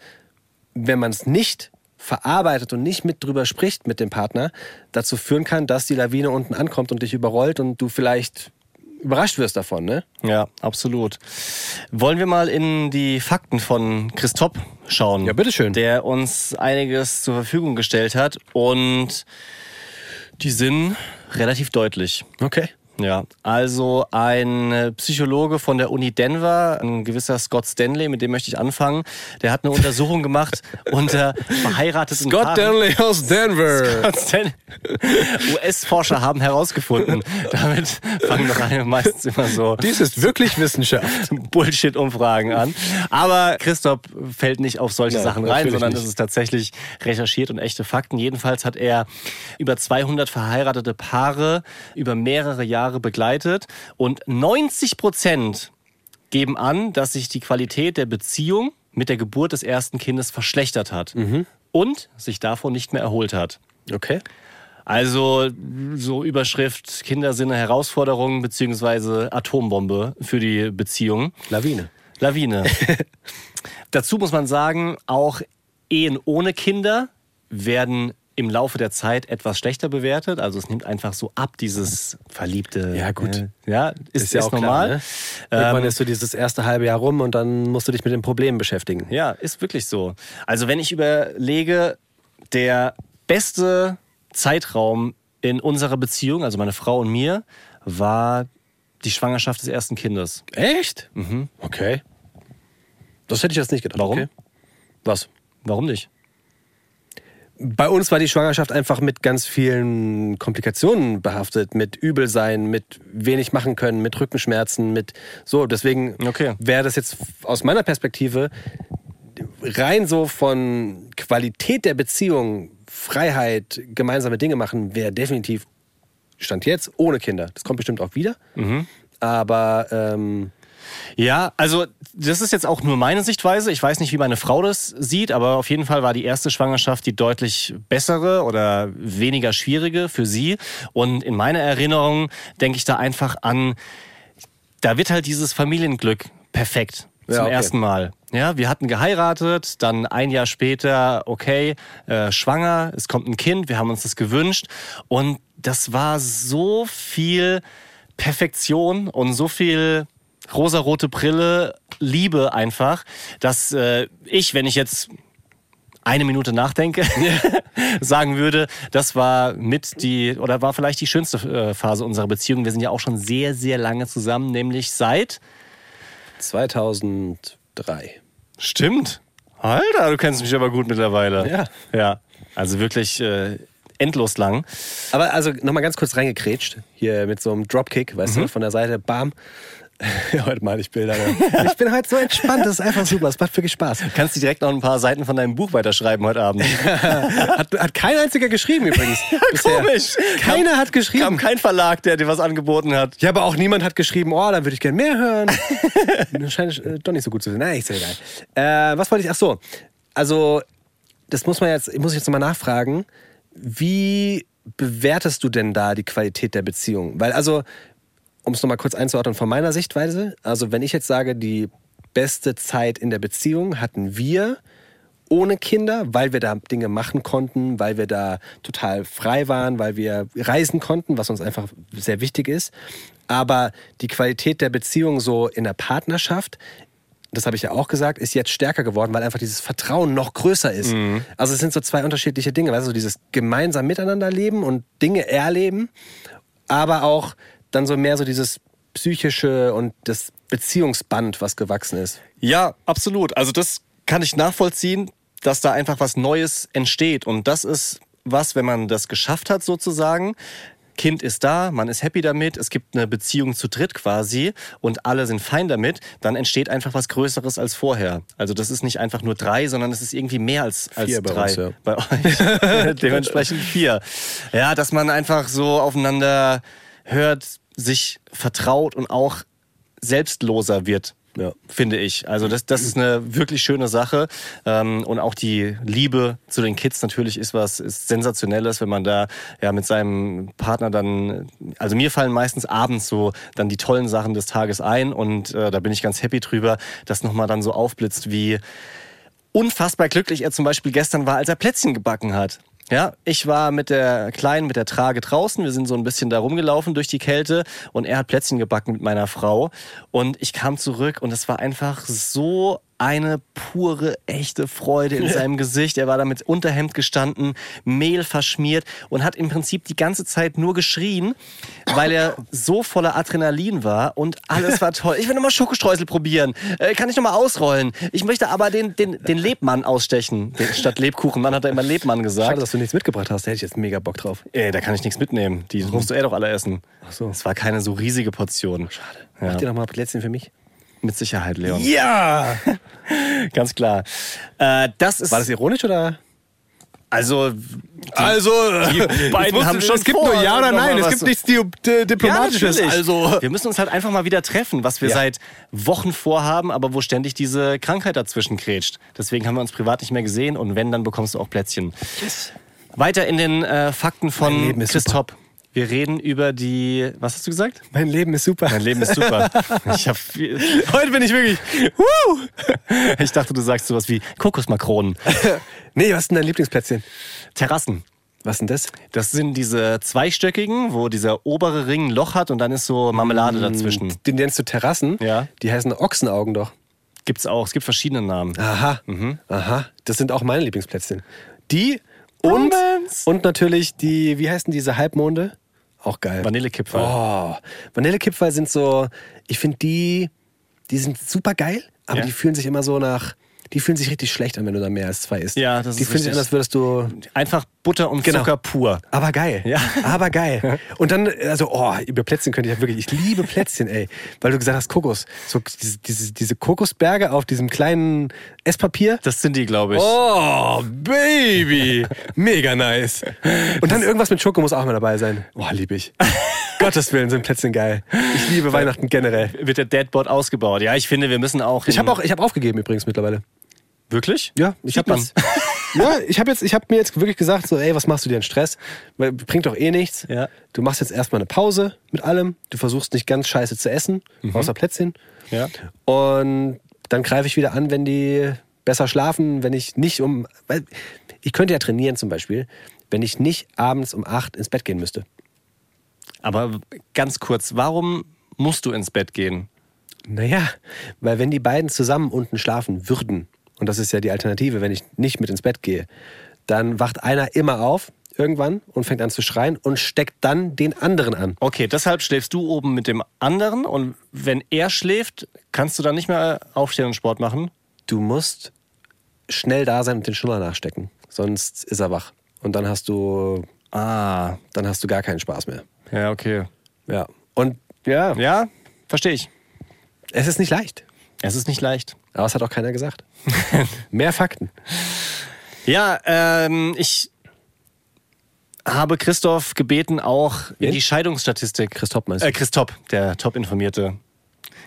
wenn man es nicht verarbeitet und nicht mit drüber spricht mit dem Partner, dazu führen kann, dass die Lawine unten ankommt und dich überrollt und du vielleicht überrascht wirst davon, ne? Ja, absolut. Wollen wir mal in die Fakten von Christoph schauen? Ja, bitteschön. Der uns einiges zur Verfügung gestellt hat und die sind relativ deutlich. Okay. Ja, also ein äh, Psychologe von der Uni Denver, ein gewisser Scott Stanley, mit dem möchte ich anfangen, der hat eine Untersuchung gemacht (laughs) unter verheirateten Paaren. Stanley aus Denver. Scott Stanley. US-Forscher haben herausgefunden. (laughs) Damit fangen doch alle meistens immer so Dies ist wirklich Wissenschaft. (laughs) Bullshit-Umfragen an. Aber Christoph fällt nicht auf solche Nein, Sachen rein, sondern es ist tatsächlich recherchiert und echte Fakten. Jedenfalls hat er über 200 verheiratete Paare über mehrere Jahre begleitet und 90 Prozent geben an, dass sich die Qualität der Beziehung mit der Geburt des ersten Kindes verschlechtert hat Mhm. und sich davon nicht mehr erholt hat. Okay. Also so Überschrift Kinder sind eine Herausforderung beziehungsweise Atombombe für die Beziehung. Lawine. Lawine. (laughs) Dazu muss man sagen, auch Ehen ohne Kinder werden im Laufe der Zeit etwas schlechter bewertet. Also es nimmt einfach so ab, dieses verliebte. Ja, gut. Äh, ja, ist, ist, ja auch normal. Klar, ne? Irgendwann Ähm, ist so dieses erste halbe Jahr rum und dann musst du dich mit den Problemen beschäftigen. Ja, ist wirklich so. Also wenn ich überlege, der beste Zeitraum in unserer Beziehung, also meine Frau und mir, war die Schwangerschaft des ersten Kindes. Echt? Mhm. Okay. Das hätte ich jetzt nicht gedacht. Warum? Okay. Was? Warum nicht? Bei uns war die Schwangerschaft einfach mit ganz vielen Komplikationen behaftet, mit Übelsein, mit wenig machen können, mit Rückenschmerzen, mit so. Deswegen Okay. wäre das jetzt aus meiner Perspektive rein so von Qualität der Beziehung, Freiheit, gemeinsame Dinge machen, wäre definitiv Stand jetzt ohne Kinder. Das kommt bestimmt auch wieder. Aber ähm, Ja, also das ist jetzt auch nur meine Sichtweise. Ich weiß nicht, wie meine Frau das sieht, aber auf jeden Fall war die erste Schwangerschaft die deutlich bessere oder weniger schwierige für sie. Und in meiner Erinnerung denke ich da einfach an, da wird halt dieses Familienglück perfekt Ja, zum okay. ersten Mal. Ja, wir hatten geheiratet, dann ein Jahr später, okay, äh, schwanger, es kommt ein Kind, wir haben uns das gewünscht und das war so viel Perfektion und so viel rosarote Brille, Liebe einfach, dass äh, ich, wenn ich jetzt eine Minute nachdenke, (laughs) sagen würde, das war mit die oder war vielleicht die schönste äh, Phase unserer Beziehung. Wir sind ja auch schon sehr, sehr lange zusammen, nämlich seit 2003. Stimmt. Alter, du kennst mich aber gut mittlerweile. Ja. Ja. Also wirklich äh, endlos lang. Aber also nochmal ganz kurz reingekrätscht, hier mit so einem Dropkick, weißt du, von der Seite, bam. (laughs) heute mal ich Bilder. Ne? Ich bin heute so entspannt, das ist einfach super, es macht wirklich Spaß. Kannst du direkt noch ein paar Seiten von deinem Buch weiterschreiben heute Abend. (laughs) Hat, hat kein einziger geschrieben übrigens. (laughs) komisch. Keiner hat geschrieben. Kam kein Verlag, der dir was angeboten hat. Ja, aber auch niemand hat geschrieben, oh, dann würde ich gerne mehr hören. das scheint äh, doch nicht so gut zu sein. Nein, ist ja egal. Äh, was wollte ich? Ach so. Also, das muss man jetzt, muss ich jetzt nochmal nachfragen. Wie bewertest du denn da die Qualität der Beziehung? Weil, also, um es nochmal kurz einzuordnen von meiner Sichtweise, also wenn ich jetzt sage, die beste Zeit in der Beziehung hatten wir ohne Kinder, weil wir da Dinge machen konnten, weil wir da total frei waren, weil wir reisen konnten, was uns einfach sehr wichtig ist. Aber die Qualität der Beziehung so in der Partnerschaft, das habe ich ja auch gesagt, ist jetzt stärker geworden, weil einfach dieses Vertrauen noch größer ist. Mhm. Also es sind so zwei unterschiedliche Dinge, weißt du, dieses gemeinsam miteinander leben und Dinge erleben, aber auch dann so mehr so dieses psychische und das Beziehungsband, was gewachsen ist. Ja, absolut. Also das kann ich nachvollziehen, dass da einfach was Neues entsteht. Und das ist was, wenn man das geschafft hat sozusagen. Kind ist da, man ist happy damit, es gibt eine Beziehung zu dritt quasi und alle sind fein damit, dann entsteht einfach was Größeres als vorher. Also das ist nicht einfach nur drei, sondern es ist irgendwie mehr als, als Vier bei drei. uns, ja. Bei euch. (laughs) Dementsprechend vier. Ja, dass man einfach so aufeinander hört, sich vertraut und auch selbstloser wird. Ja. Finde ich. Also das, das ist eine wirklich schöne Sache. Ähm, und auch die Liebe zu den Kids natürlich ist was ist sensationelles, wenn man da ja mit seinem Partner dann. Also mir fallen meistens abends so dann die tollen Sachen des Tages ein und äh, da bin ich ganz happy drüber, dass nochmal dann so aufblitzt, wie unfassbar glücklich er zum Beispiel gestern war, als er Plätzchen gebacken hat. Ja, ich war mit der Kleinen, mit der Trage draußen. Wir sind so ein bisschen da rumgelaufen durch die Kälte und er hat Plätzchen gebacken mit meiner Frau. Und ich kam zurück und es war einfach so eine pure, echte Freude in seinem Gesicht. Er war da mit Unterhemd gestanden, Mehl verschmiert und hat im Prinzip die ganze Zeit nur geschrien, weil er so voller Adrenalin war und alles war toll. Ich will nochmal Schokostreusel probieren. Äh, kann ich nochmal ausrollen? Ich möchte aber den, den, den Lebmann ausstechen. Den, statt Lebkuchen. Mann hat er immer Lebmann gesagt. Schade, dass du nichts mitgebracht hast, da hätte ich jetzt mega Bock drauf. Ey, da kann ich nichts mitnehmen. Die musst du eh doch alle essen. Ach so. Es war keine so riesige Portion. Schade. Ja. Mach dir noch mal Plätzchen für mich. Mit Sicherheit, Leon. Ja! (laughs) Ganz klar. Äh, das ist. War das ironisch oder? also. Also, die (laughs) beiden haben schon Es gibt vor, nur Ja oder Nein. Es gibt nichts Di Di Diplomatisches. natürlich. also, wir müssen uns halt einfach mal wieder treffen, was wir Ja. seit Wochen vorhaben, aber wo ständig diese Krankheit dazwischen krätscht. Deswegen haben wir uns privat nicht mehr gesehen und wenn, dann bekommst du auch Plätzchen. Weiter in den äh, Fakten von Chris. Top. Wir reden über die. Was hast du gesagt? mein Leben ist super. Mein Leben ist super. (laughs) Ich, hab viel, Heute bin ich wirklich. Woo! ich dachte, du sagst sowas wie Kokosmakronen. (laughs) Nee, was ist denn dein Lieblingsplätzchen? Terrassen. Was denn das? Das sind diese zweistöckigen, wo dieser obere Ring ein Loch hat und dann ist so Marmelade dazwischen. Den nennst du Terrassen? Ja. Die heißen Ochsenaugen doch. Gibt's auch. Es gibt verschiedene Namen. Aha. Aha. Das sind auch meine Lieblingsplätzchen. Die und, und natürlich die, wie heißen diese Halbmonde? Auch geil. Vanillekipferl. Oh, Vanillekipferl sind so, ich finde die, die sind super geil, aber Ja. die fühlen sich immer so nach, die fühlen sich richtig schlecht an, wenn du da mehr als zwei isst. Ja, das Die ist fühlen sich an, als würdest du, Einfach Butter und Genau. Zucker pur. aber geil. Ja. Aber geil. Und dann, also, oh, über Plätzchen könnte ich ja wirklich, ich liebe Plätzchen, ey. Weil du gesagt hast, Kokos. So diese, diese, diese Kokosberge auf diesem kleinen Esspapier. Das sind die, glaube ich. Oh, Baby! Mega nice. Und dann irgendwas mit Schoko muss auch mal dabei sein. Oh, liebe ich. (laughs) Gottes Willen sind Plätzchen geil. Ich liebe Weihnachten generell. Wird der Deadboard ausgebaut. Ja, ich finde, wir müssen auch. Ich habe auch, ich habe aufgegeben übrigens mittlerweile. Wirklich? Ja, ich habe jetzt, (laughs) ja, ich habe jetzt, ich habe mir jetzt wirklich gesagt, so, ey, was machst du dir in Stress? Weil bringt doch eh nichts. Ja. Du machst jetzt erstmal eine Pause mit allem. Du versuchst nicht ganz scheiße zu essen, außer Plätzchen. Ja. Und dann greife ich wieder an, wenn die besser schlafen, wenn ich nicht um. Weil ich könnte ja trainieren zum Beispiel, wenn ich nicht abends um acht ins Bett gehen müsste. Aber ganz kurz, warum musst du ins Bett gehen? Naja, weil wenn die beiden zusammen unten schlafen würden, und das ist ja die Alternative, wenn ich nicht mit ins Bett gehe, dann wacht einer immer auf irgendwann und fängt an zu schreien und steckt dann den anderen an. Okay, deshalb schläfst du oben mit dem anderen und wenn er schläft, kannst du dann nicht mehr aufstehen und Sport machen? Du musst schnell da sein und den Schnuller nachstecken, sonst ist er wach. Und dann hast du, Ah, dann hast du gar keinen Spaß mehr. ja, okay. Ja. Und ja, Ja, verstehe ich. es ist nicht leicht. Es ist nicht leicht. Aber es hat auch keiner gesagt. (laughs) Mehr Fakten. Ja, ähm, ich habe Christoph gebeten, auch in Wen? die Scheidungsstatistik. Christoph meinst du? Äh, Christoph, der top informierte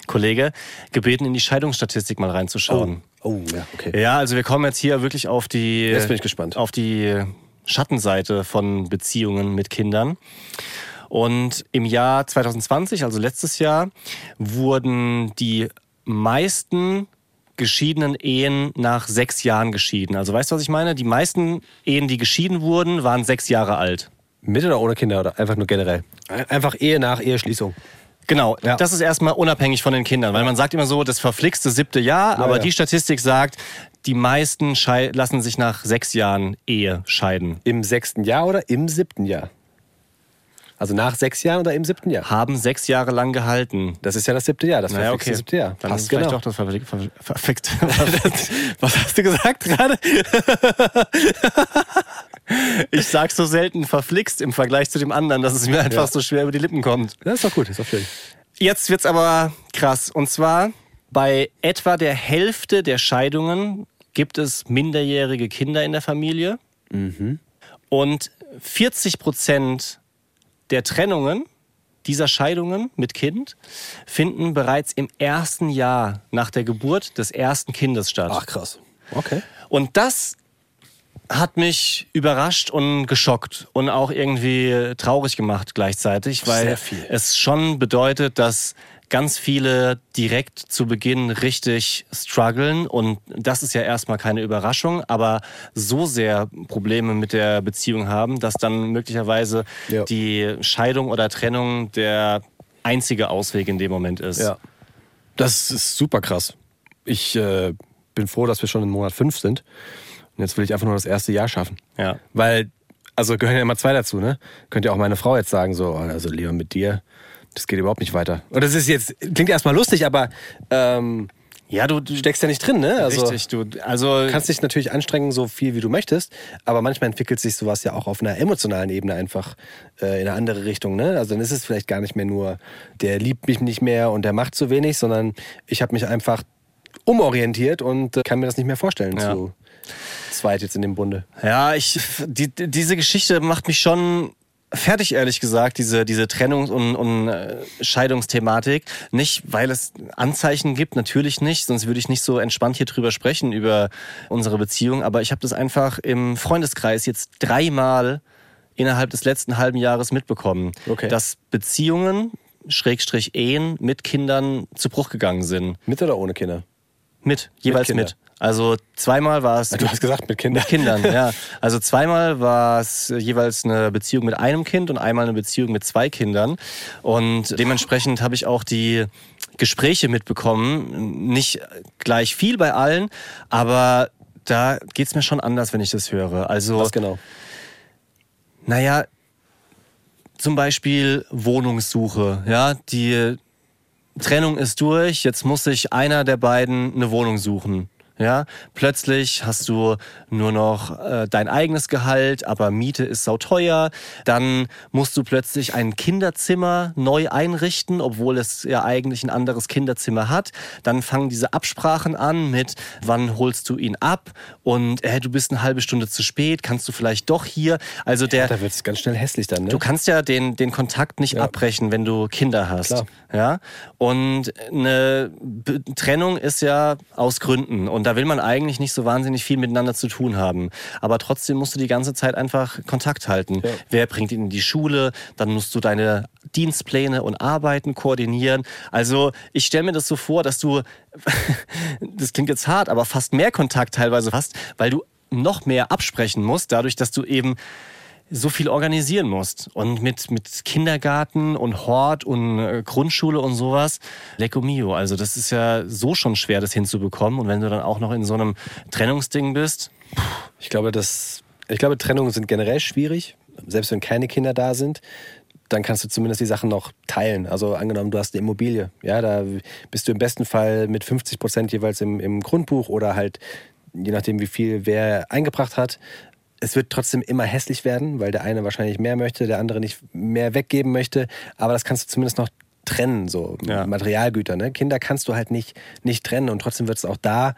Kollege, gebeten, in die Scheidungsstatistik mal reinzuschauen. Oh, ja, okay. Ja, also wir kommen jetzt hier wirklich auf die, Jetzt bin ich gespannt. auf die Schattenseite von Beziehungen mit Kindern. Und im Jahr 2020, also letztes Jahr, wurden die meisten geschiedenen Ehen nach sechs Jahren geschieden. Also weißt du, was ich meine? Die meisten Ehen, die geschieden wurden, waren sechs Jahre alt. Mit oder ohne Kinder oder einfach nur generell? Ein- Einfach Ehe nach Eheschließung. Genau, Ja. das ist erstmal unabhängig von den Kindern, weil man sagt immer so, das verflixte siebte Jahr, aber ja. die Statistik sagt, die meisten lassen sich nach sechs Jahren Ehe scheiden. Im sechsten Jahr oder im siebten Jahr? Also nach sechs Jahren oder im siebten Jahr? Haben sechs Jahre lang gehalten. Das ist ja das siebte Jahr, das Naja, okay. siebte Jahr. Dann Passt ist vielleicht genau. doch das verflixt- ver- verfixt. (laughs) Was hast du gesagt gerade? (laughs) ich sag so selten verflixt im Vergleich zu dem anderen, dass es mir einfach Ja. so schwer über die Lippen kommt. Das ist doch gut, ist doch schön. Jetzt wird's aber krass. Und zwar bei etwa der Hälfte der Scheidungen gibt es minderjährige Kinder in der Familie. Und 40 Prozent der Trennungen dieser Scheidungen mit Kind finden bereits im ersten Jahr nach der Geburt des ersten Kindes statt. Ach krass. Okay. Und das hat mich überrascht und geschockt und auch irgendwie traurig gemacht gleichzeitig, weil es schon bedeutet, dass ganz viele direkt zu Beginn richtig strugglen und das ist ja erstmal keine Überraschung, aber so sehr Probleme mit der Beziehung haben, dass dann möglicherweise Ja. die Scheidung oder Trennung der einzige Ausweg in dem Moment ist. Ja. Das ist super krass. Ich äh, bin froh, dass wir schon in Monat 5 sind. Und jetzt will ich einfach nur das erste Jahr schaffen. Ja. Weil, also gehören ja immer zwei dazu, ne? Könnte ja auch meine Frau jetzt sagen, so, also Leon mit dir, das geht überhaupt nicht weiter. Und das ist jetzt, klingt erstmal lustig, aber ähm, Ja, du, du steckst ja nicht drin, ne? Also, richtig, du also Du kannst dich natürlich anstrengen, so viel wie du möchtest, aber manchmal entwickelt sich sowas ja auch auf einer emotionalen Ebene einfach äh, in eine andere Richtung. Ne? Also dann ist es vielleicht gar nicht mehr nur, der liebt mich nicht mehr und der macht zu wenig, sondern ich habe mich einfach umorientiert und äh, kann mir das nicht mehr vorstellen Ja. zu zweit jetzt in dem Bunde. Ja, ich, die, diese Geschichte macht mich schon fertig, ehrlich gesagt, diese, diese Trennungs- und, und äh, Scheidungsthematik. Nicht, weil es Anzeichen gibt, natürlich nicht, sonst würde ich nicht so entspannt hier drüber sprechen, über unsere Beziehung. Aber ich habe das einfach im Freundeskreis jetzt dreimal innerhalb des letzten halben Jahres mitbekommen, Okay. dass Beziehungen, Schrägstrich Ehen mit Kindern zu Bruch gegangen sind. Mit oder ohne Kinder? Mit, jeweils Kinder. mit. Also zweimal war es Du hast gesagt mit Kindern. mit Kindern, ja. Also zweimal war es jeweils eine Beziehung mit einem Kind und einmal eine Beziehung mit zwei Kindern. Und dementsprechend habe ich auch die Gespräche mitbekommen. Nicht gleich viel bei allen, aber da geht's mir schon anders, wenn ich das höre. Also, Was genau? naja, zum Beispiel Wohnungssuche. Ja, die Trennung ist durch, jetzt muss sich einer der beiden eine Wohnung suchen. Ja, plötzlich hast du nur noch äh, dein eigenes Gehalt, aber Miete ist sauteuer. Dann musst du plötzlich ein Kinderzimmer neu einrichten, obwohl es ja eigentlich ein anderes Kinderzimmer hat. Dann fangen diese Absprachen an mit, wann holst du ihn ab und äh, du bist eine halbe Stunde zu spät, kannst du vielleicht doch hier. Also der, Da wird es ganz schnell hässlich dann, ne? Du kannst ja den, den Kontakt nicht abbrechen, wenn du Kinder hast. Klar. Ja? Und eine Trennung ist ja aus Gründen. Und da will man eigentlich nicht so wahnsinnig viel miteinander zu tun haben. Aber trotzdem musst du die ganze Zeit einfach Kontakt halten. Ja. Wer bringt ihn in die Schule? Dann musst du deine Dienstpläne und Arbeiten koordinieren. Also ich stelle mir das so vor, dass du, (laughs) das klingt jetzt hart, aber fast mehr Kontakt teilweise hast, weil du noch mehr absprechen musst, dadurch, dass du eben so viel organisieren musst. Und mit, mit Kindergarten und Hort und äh, Grundschule und sowas, lecco mio. Also das ist ja so schon schwer, das hinzubekommen. Und wenn du dann auch noch in so einem Trennungsding bist, Ich glaube, dass, ich glaube, Trennungen sind generell schwierig. Selbst wenn keine Kinder da sind, dann kannst du zumindest die Sachen noch teilen. Also angenommen, du hast eine Immobilie. Ja, da bist du im besten Fall mit 50 Prozent jeweils im, im Grundbuch oder halt, je nachdem, wie viel wer eingebracht hat. Es wird trotzdem immer hässlich werden, weil der eine wahrscheinlich mehr möchte, der andere nicht mehr weggeben möchte. Aber das kannst du zumindest noch trennen, so Ja. Materialgüter. Ne? Kinder kannst du halt nicht, nicht trennen und trotzdem wird es auch da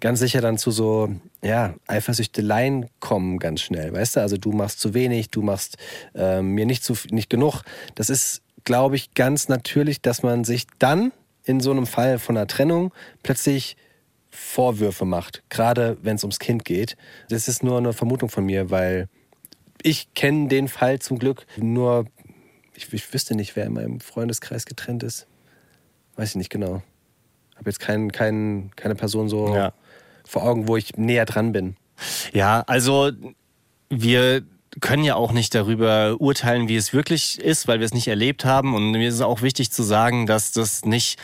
ganz sicher dann zu so ja, Eifersüchteleien kommen ganz schnell, weißt du? Also du machst zu wenig, du machst ähm, mir nicht, zu, nicht genug. Das ist, glaube ich, ganz natürlich, dass man sich dann in so einem Fall von einer Trennung plötzlich Vorwürfe macht, gerade wenn es ums Kind geht. Das ist nur eine Vermutung von mir, weil ich kenne den Fall zum Glück nur, ich, ich wüsste nicht, wer in meinem Freundeskreis getrennt ist. Weiß ich nicht genau. Habe jetzt kein, kein, keine Person so Ja. vor Augen, wo ich näher dran bin. Ja, also wir können ja auch nicht darüber urteilen, wie es wirklich ist, weil wir es nicht erlebt haben. Und mir ist es auch wichtig zu sagen, dass das nicht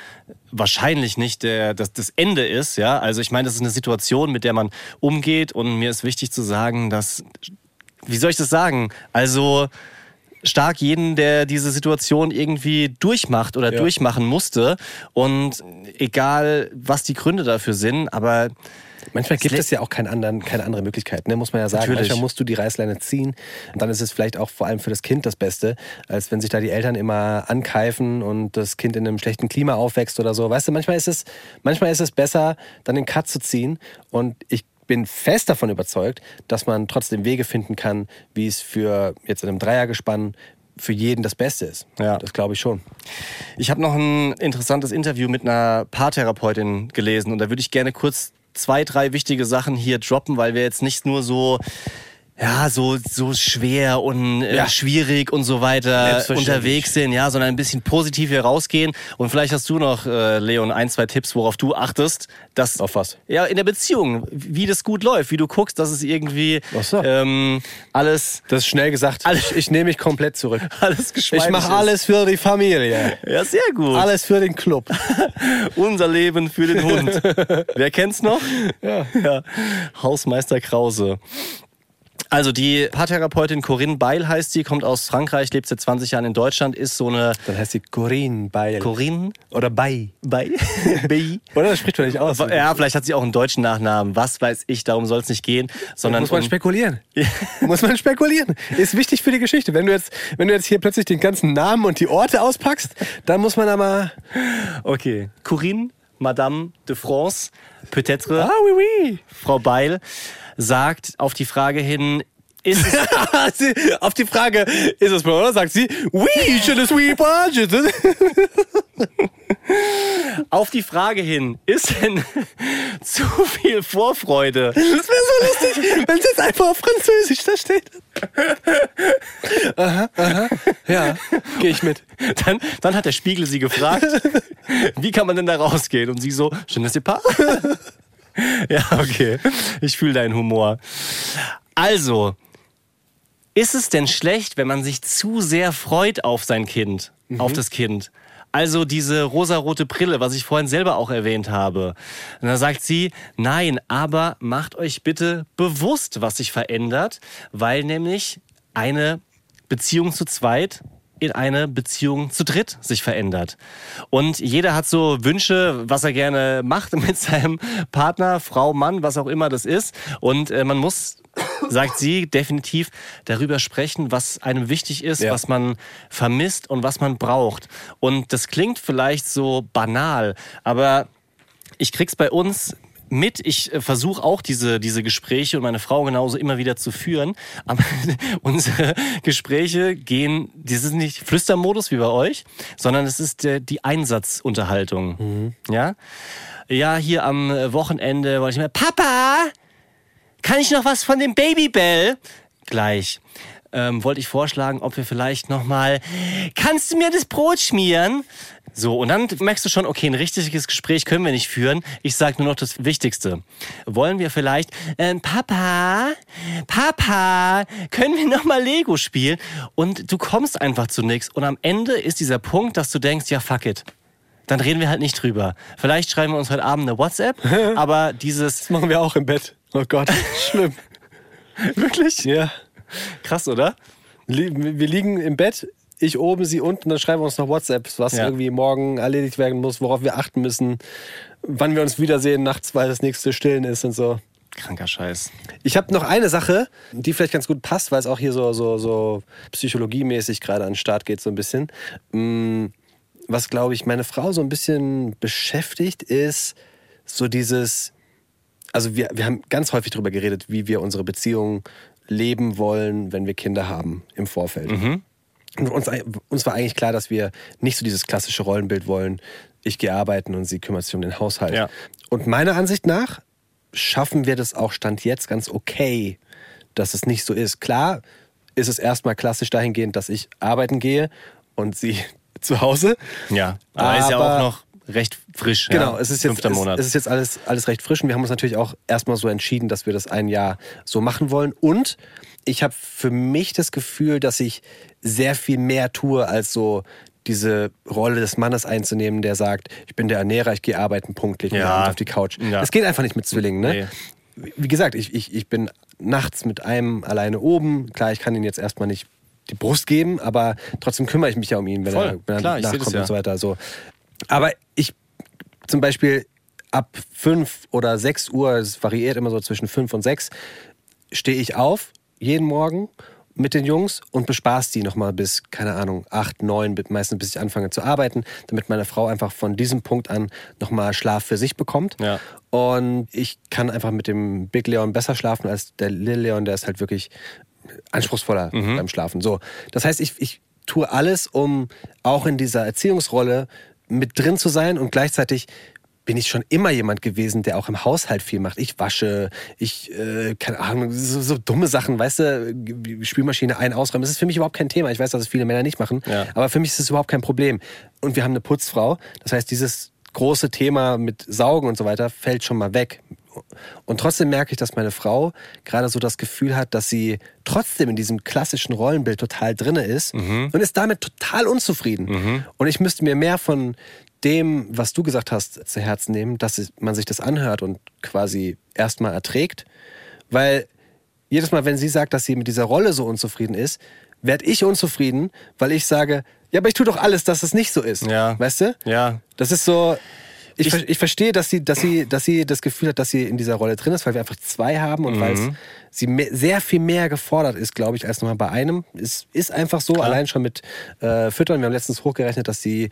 wahrscheinlich nicht der, das, das Ende ist. Ja, also ich meine, das ist eine Situation, mit der man umgeht. Und mir ist wichtig zu sagen, dass, wie soll ich das sagen? Also stark jeden, der diese Situation irgendwie durchmacht oder Ja. durchmachen musste. Und egal, was die Gründe dafür sind, aber Manchmal gibt es ja auch keinen anderen, keine andere Möglichkeit, ne? muss man ja sagen. Natürlich. Manchmal musst du die Reißleine ziehen und dann ist es vielleicht auch vor allem für das Kind das Beste, als wenn sich da die Eltern immer ankeifen und das Kind in einem schlechten Klima aufwächst oder so. Weißt du, manchmal ist es, manchmal ist es besser, dann den Cut zu ziehen und ich bin fest davon überzeugt, dass man trotzdem Wege finden kann, wie es für jetzt in einem Dreiergespann für jeden das Beste ist. Ja. Das glaube ich schon. Ich habe noch ein interessantes Interview mit einer Paartherapeutin gelesen und da würde ich gerne kurz zwei, drei wichtige Sachen hier droppen, weil wir jetzt nicht nur so ja, so, so schwer und äh, Ja. schwierig und so weiter unterwegs sind, ja, sondern ein bisschen positiv hier rausgehen. Und vielleicht hast du noch, äh, Leon, ein, zwei Tipps, worauf du achtest, dass Auf was? ja in der Beziehung, wie das gut läuft, wie du guckst, dass es irgendwie so. ähm, alles, Das ist schnell gesagt. Alles- Ich, ich nehme mich komplett zurück. (laughs) alles Ich geschmeidig mache ist. alles für die Familie. Ja, sehr gut. Alles für den Club. (laughs) Unser Leben für den Hund. (laughs) Wer kennt's noch? Ja. Hausmeister Krause. Also die Paartherapeutin Corinne Beil heißt sie, kommt aus Frankreich, lebt seit 20 Jahren in Deutschland, ist so eine Dann heißt sie Corinne Beil. Corinne Oder Bei. Beil. (laughs) Beil. Oder das spricht man nicht aus. Ja, vielleicht hat sie auch einen deutschen Nachnamen. Was weiß ich, darum soll es nicht gehen. Sondern muss man um- spekulieren. (laughs) muss man spekulieren. Ist wichtig für die Geschichte. Wenn du jetzt, wenn du jetzt hier plötzlich den ganzen Namen und die Orte auspackst, dann muss man aber. Okay. Corinne, Madame de France, peut-être Ah, oui, Frau Beil, sagt auf die Frage hin, ist es (laughs) auf die Frage, ist es oder sagt sie, ne suis pas. Je ne... Auf die Frage hin, ist denn (laughs) zu viel Vorfreude? Das wäre so lustig, wenn es jetzt einfach auf Französisch da steht. Aha, aha. Ja, gehe ich mit. Dann, dann hat der Spiegel sie gefragt, (laughs) wie kann man denn da rausgehen? Und sie so, je ne sais pas. (laughs) Ja, okay. Ich fühle deinen Humor. Also, ist es denn schlecht, wenn man sich zu sehr freut auf sein Kind, auf das Kind? Also diese rosarote Brille, was ich vorhin selber auch erwähnt habe. Und da sagt sie, nein, aber macht euch bitte bewusst, was sich verändert, weil nämlich eine Beziehung zu zweit in eine Beziehung zu dritt sich verändert. Und jeder hat so Wünsche, was er gerne macht (laughs) mit seinem Partner, Frau, Mann, was auch immer das ist. Und äh, man muss, sagt sie, definitiv darüber sprechen, was einem wichtig ist, Ja. was man vermisst und was man braucht. Und das klingt vielleicht so banal, aber ich krieg's bei uns mit. Ich äh, versuche auch diese, diese Gespräche und meine Frau genauso immer wieder zu führen. Aber (laughs) unsere Gespräche gehen, das ist nicht Flüstermodus wie bei euch, sondern es ist äh, die Einsatzunterhaltung. Ja? Ja, hier am äh, Wochenende wollte ich mir, Papa, kann ich noch was von dem Babybell? Gleich. Ähm, wollte ich vorschlagen, ob wir vielleicht noch mal, kannst du mir das Brot schmieren? So, und dann merkst du schon, okay, ein richtiges Gespräch können wir nicht führen. Ich sage nur noch das Wichtigste. Wollen wir vielleicht, ähm, Papa, Papa, können wir noch mal Lego spielen? Und du kommst einfach zu nichts. Und am Ende ist dieser Punkt, dass du denkst, ja, fuck it. Dann reden wir halt nicht drüber. Vielleicht schreiben wir uns heute Abend eine WhatsApp, (laughs) aber dieses, Das machen wir auch im Bett. Oh Gott, schlimm. (laughs) wirklich? Ja. Krass, oder? Wir liegen im Bett, ich oben, sie unten, dann schreiben wir uns noch WhatsApps, was Ja. irgendwie morgen erledigt werden muss, worauf wir achten müssen, wann wir uns wiedersehen, nachts, weil das nächste Stillen ist und so. Kranker Scheiß. Ich habe noch eine Sache, die vielleicht ganz gut passt, weil es auch hier so, so, so psychologiemäßig gerade an den Start geht, so ein bisschen. Mm, Was, glaube ich, meine Frau so ein bisschen beschäftigt, ist so dieses. Also, wir, wir haben ganz häufig darüber geredet, wie wir unsere Beziehung leben wollen, wenn wir Kinder haben im Vorfeld. Und uns, uns war eigentlich klar, dass wir nicht so dieses klassische Rollenbild wollen. Ich gehe arbeiten und sie kümmert sich um den Haushalt. Ja. Und meiner Ansicht nach schaffen wir das auch Stand jetzt ganz okay, dass es nicht so ist. Klar ist es erstmal klassisch dahingehend, dass ich arbeiten gehe und sie (laughs) zu Hause. Ja, aber, ist ja Aber- auch noch recht frisch. Genau, ja. es ist jetzt, es, Monat. es ist jetzt alles, alles recht frisch und wir haben uns natürlich auch erstmal so entschieden, dass wir das ein Jahr so machen wollen. Und ich habe für mich das Gefühl, dass ich sehr viel mehr tue, als so diese Rolle des Mannes einzunehmen, der sagt, ich bin der Ernährer, ich gehe arbeiten, Punkt, leg mich Ja. auf die Couch. Ja. Das geht einfach nicht mit Zwillingen, ne? Wie gesagt, ich, ich, ich bin nachts mit einem alleine oben. Klar, ich kann ihn jetzt erstmal nicht die Brust geben, aber trotzdem kümmere ich mich ja um ihn, wenn Voll. er, wenn Klar, nachkommt ja. und so weiter. So. Aber ich zum Beispiel ab 5 oder 6 Uhr, es variiert immer so zwischen 5 und 6, stehe ich auf, jeden Morgen mit den Jungs und bespaß die nochmal bis, keine Ahnung, 8, 9, bis- meistens bis ich anfange zu arbeiten, damit meine Frau einfach von diesem Punkt an nochmal Schlaf für sich bekommt. Ja. Und ich kann einfach mit dem Big Leon besser schlafen als der Lil Leon, der ist halt wirklich anspruchsvoller beim Schlafen. So, das heißt, ich, ich tue alles, um auch in dieser Erziehungsrolle mit drin zu sein und gleichzeitig bin ich schon immer jemand gewesen, der auch im Haushalt viel macht. Ich wasche, ich, äh, keine Ahnung, so, so dumme Sachen, weißt du, Spülmaschine ein, ausräumen. Das ist für mich überhaupt kein Thema. Ich weiß, dass es viele Männer nicht machen, Ja. aber für mich ist es überhaupt kein Problem. Und wir haben eine Putzfrau. Das heißt, dieses große Thema mit Saugen und so weiter fällt schon mal weg. Und trotzdem merke ich, dass meine Frau gerade so das Gefühl hat, dass sie trotzdem in diesem klassischen Rollenbild total drinne ist und ist damit total unzufrieden. Und ich müsste mir mehr von dem, was du gesagt hast, zu Herzen nehmen, dass man sich das anhört und quasi erstmal erträgt. Weil jedes Mal, wenn sie sagt, dass sie mit dieser Rolle so unzufrieden ist, werde ich unzufrieden, weil ich sage, ja, aber ich tue doch alles, dass es nicht so ist. Ja. Weißt du? Ja. Das ist so. Ich, ver- ich verstehe, dass sie, dass, sie, dass sie das Gefühl hat, dass sie in dieser Rolle drin ist, weil wir einfach zwei haben und weil es sie sehr viel mehr gefordert ist, glaube ich, als nochmal bei einem. Es ist einfach so, allein schon mit äh, Füttern. Wir haben letztens hochgerechnet, dass sie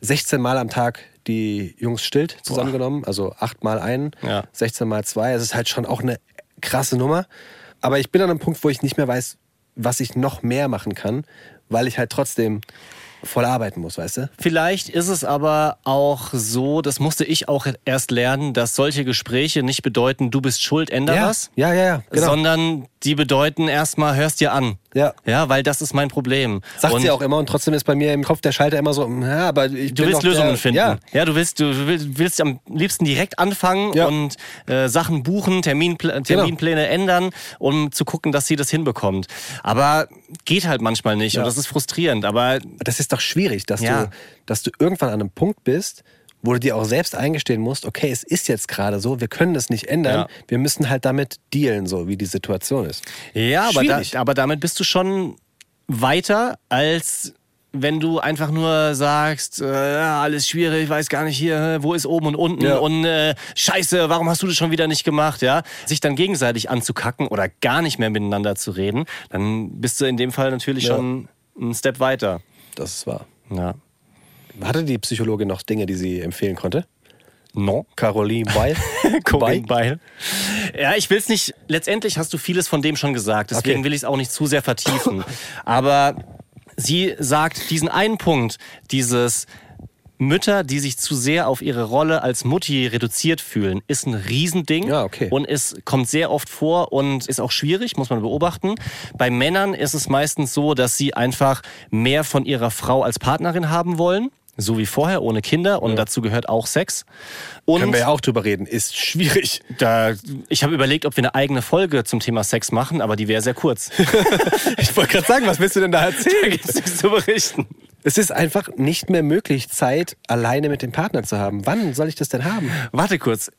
16 Mal am Tag die Jungs stillt, zusammengenommen. Also 8 mal einen, Ja. 16 mal zwei. Es ist halt schon auch eine krasse Nummer. Aber ich bin an einem Punkt, wo ich nicht mehr weiß, was ich noch mehr machen kann, weil ich halt trotzdem voll arbeiten muss, weißt du? Vielleicht ist es aber auch so, das musste ich auch erst lernen, dass solche Gespräche nicht bedeuten, du bist schuld, änder ja. was. Ja, ja, ja. Genau. Sondern die bedeuten erstmal, hörst dir an. Ja. Ja, weil das ist mein Problem. Sagt Und sie auch immer und trotzdem ist bei mir im Kopf der Schalter immer so, ja, aber ich Du willst Lösungen der, finden. Ja, Ja, du willst, du willst, willst am liebsten direkt anfangen Ja. und äh, Sachen buchen, Terminpl Terminpläne ändern, um zu gucken, dass sie das hinbekommt. Aber geht halt manchmal nicht Ja. und das ist frustrierend. Aber das ist doch schwierig, dass, du, dass du irgendwann an einem Punkt bist, wo du dir auch selbst eingestehen musst, okay, es ist jetzt gerade so, wir können es nicht ändern, Ja. wir müssen halt damit dealen, so wie die Situation ist. Ja, aber, da, aber damit bist du schon weiter, als wenn du einfach nur sagst, äh, alles schwierig, ich weiß gar nicht hier, wo ist oben und unten Ja. und äh, scheiße, warum hast du das schon wieder nicht gemacht, ja? Sich dann gegenseitig anzukacken oder gar nicht mehr miteinander zu reden, dann bist du in dem Fall natürlich Ja. schon einen Step weiter. Das ist wahr. Ja. Hatte die Psychologin noch Dinge, die sie empfehlen konnte? No. Caroline Weil? (laughs) Corinne Beil. Ja, ich will es nicht. Letztendlich hast du vieles von dem schon gesagt. Deswegen Okay. will ich es auch nicht zu sehr vertiefen. Aber sie sagt diesen einen Punkt, dieses Mütter, die sich zu sehr auf ihre Rolle als Mutti reduziert fühlen, ist ein Riesending. Ja, okay. Und es kommt sehr oft vor und ist auch schwierig, muss man beobachten. Bei Männern ist es meistens so, dass sie einfach mehr von ihrer Frau als Partnerin haben wollen. So wie vorher, ohne Kinder. Und dazu gehört auch Sex. Und Können wir ja auch drüber reden. Ist schwierig. da, ich habe überlegt, ob wir eine eigene Folge zum Thema Sex machen, aber die wäre sehr kurz. (laughs) Ich wollte gerade sagen, was willst du denn da da erzählen? gibt es nichts zu berichten. Es ist einfach nicht mehr möglich, Zeit alleine mit dem Partner zu haben. Wann soll ich das denn haben? Warte kurz.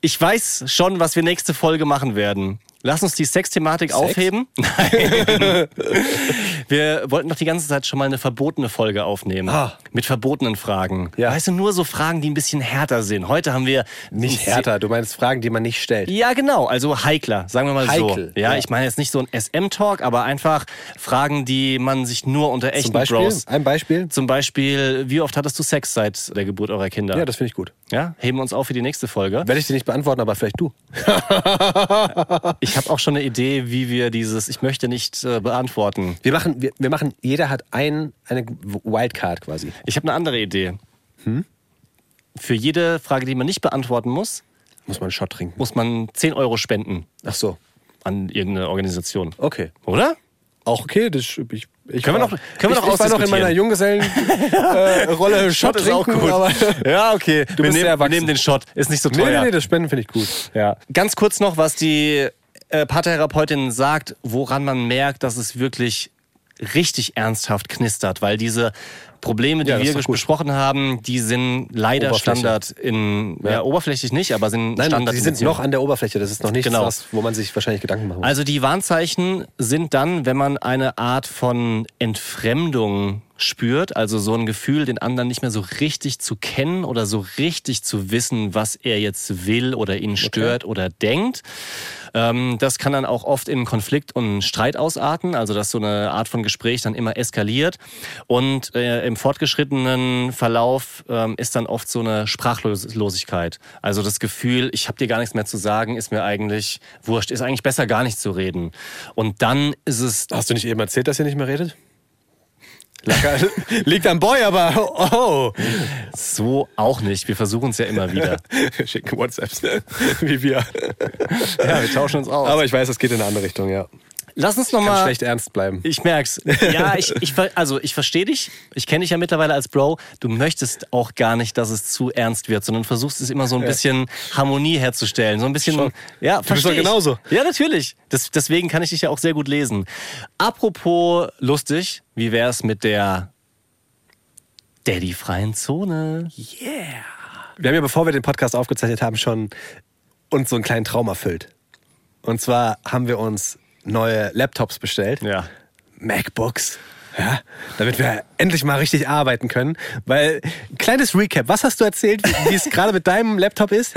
Ich weiß schon, was wir nächste Folge machen werden. Lass uns die Sexthematik aufheben. (laughs) Nein. Wir wollten doch die ganze Zeit schon mal eine verbotene Folge aufnehmen. Ah. Mit verbotenen Fragen. Ja. Weißt du, nur so Fragen, die ein bisschen härter sind. Heute haben wir Nicht härter, du meinst Fragen, die man nicht stellt. Ja, genau. Also heikler, sagen wir mal Heikel, so. Ja, ja. ich meine jetzt nicht so ein SM-Talk, aber einfach Fragen, die man sich nur unter echten Zum Beispiel? Bros. Ein Beispiel? Zum Beispiel, wie oft hattest du Sex seit der Geburt eurer Kinder? Ja, das finde ich gut. Ja, heben wir uns auf für die nächste Folge. Werde ich dir nicht beantworten, aber vielleicht du. Ich habe auch schon eine Idee, wie wir dieses Ich möchte nicht äh, beantworten. Wir machen, wir, wir machen, jeder hat ein, eine Wildcard quasi. Ich habe eine andere Idee. Für jede Frage, die man nicht beantworten muss, Muss man einen Shot trinken. muss man 10 Euro spenden Ach so. an irgendeine Organisation. Okay. Oder? Auch okay. Das, ich, ich Können wir war- noch- können wir ich, noch ich war noch in meiner. Junggesellenrolle (laughs) äh, Rolle Shot trinken, aber (laughs) ja, okay. wir, bist nehmen, sehr wir nehmen den Shot. Ist nicht so nee, teuer. nee, nee, das Spenden finde ich gut. Ja. Ganz kurz noch, was die äh, Paartherapeutin sagt, woran man merkt, dass es wirklich richtig ernsthaft knistert, weil diese Probleme, die Ja, das wir besprochen haben, die sind leider. Standard in, ja. Ja. oberflächlich nicht, aber sind Nein, Standard. die in sind noch an der Oberfläche. Das ist noch nichts, Genau. was, wo man sich wahrscheinlich Gedanken machen muss. Also die Warnzeichen sind dann, wenn man eine Art von Entfremdung spürt, also so ein Gefühl, den anderen nicht mehr so richtig zu kennen oder so richtig zu wissen, was er jetzt will oder ihn stört oder denkt. Ähm, das kann dann auch oft in Konflikt und Streit ausarten, also dass so eine Art von Gespräch dann immer eskaliert. Und äh, im fortgeschrittenen Verlauf ähm, ist dann oft so eine Sprachlosigkeit. Also das Gefühl, ich habe dir gar nichts mehr zu sagen, ist mir eigentlich wurscht, ist eigentlich besser gar nicht zu reden. Und dann ist es Hast du nicht eben erzählt, dass ihr nicht mehr redet? (laughs) Liegt am Boy, aber oh. so auch nicht. Wir versuchen es ja immer wieder. Wir (laughs) schicken WhatsApps, wie wir. Ja, wir tauschen uns aus. Aber ich weiß, es geht in eine andere Richtung, ja. Lass uns Kann nochmal. schlecht ernst bleiben. Ich merk's. Ja, ich, ich, also ich verstehe dich. Ich kenne dich ja mittlerweile als Bro. Du möchtest auch gar nicht, dass es zu ernst wird, sondern versuchst es immer so ein bisschen Harmonie herzustellen. So ein bisschen. Schon. Ja, bist doch genauso. Ja, natürlich. Das, deswegen kann ich dich ja auch sehr gut lesen. Apropos lustig, wie wär's mit der Daddy-freien Zone? Wir haben ja, bevor wir den Podcast aufgezeichnet haben, schon uns so einen kleinen Traum erfüllt. Und zwar haben wir uns neue Laptops bestellt. Ja. MacBooks. Ja, damit wir endlich mal richtig arbeiten können. Weil, kleines Recap, was hast du erzählt, wie es gerade mit deinem Laptop ist?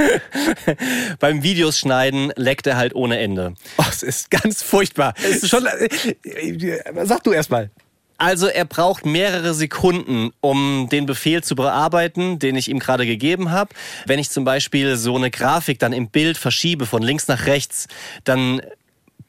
(laughs) Beim Videos schneiden leckt er halt ohne Ende. Oh, es ist ganz furchtbar. Es ist schon, äh, sag du erst mal. Also er braucht mehrere Sekunden, um den Befehl zu bearbeiten, den ich ihm gerade gegeben habe. Wenn ich zum Beispiel so eine Grafik dann im Bild verschiebe von links nach rechts, dann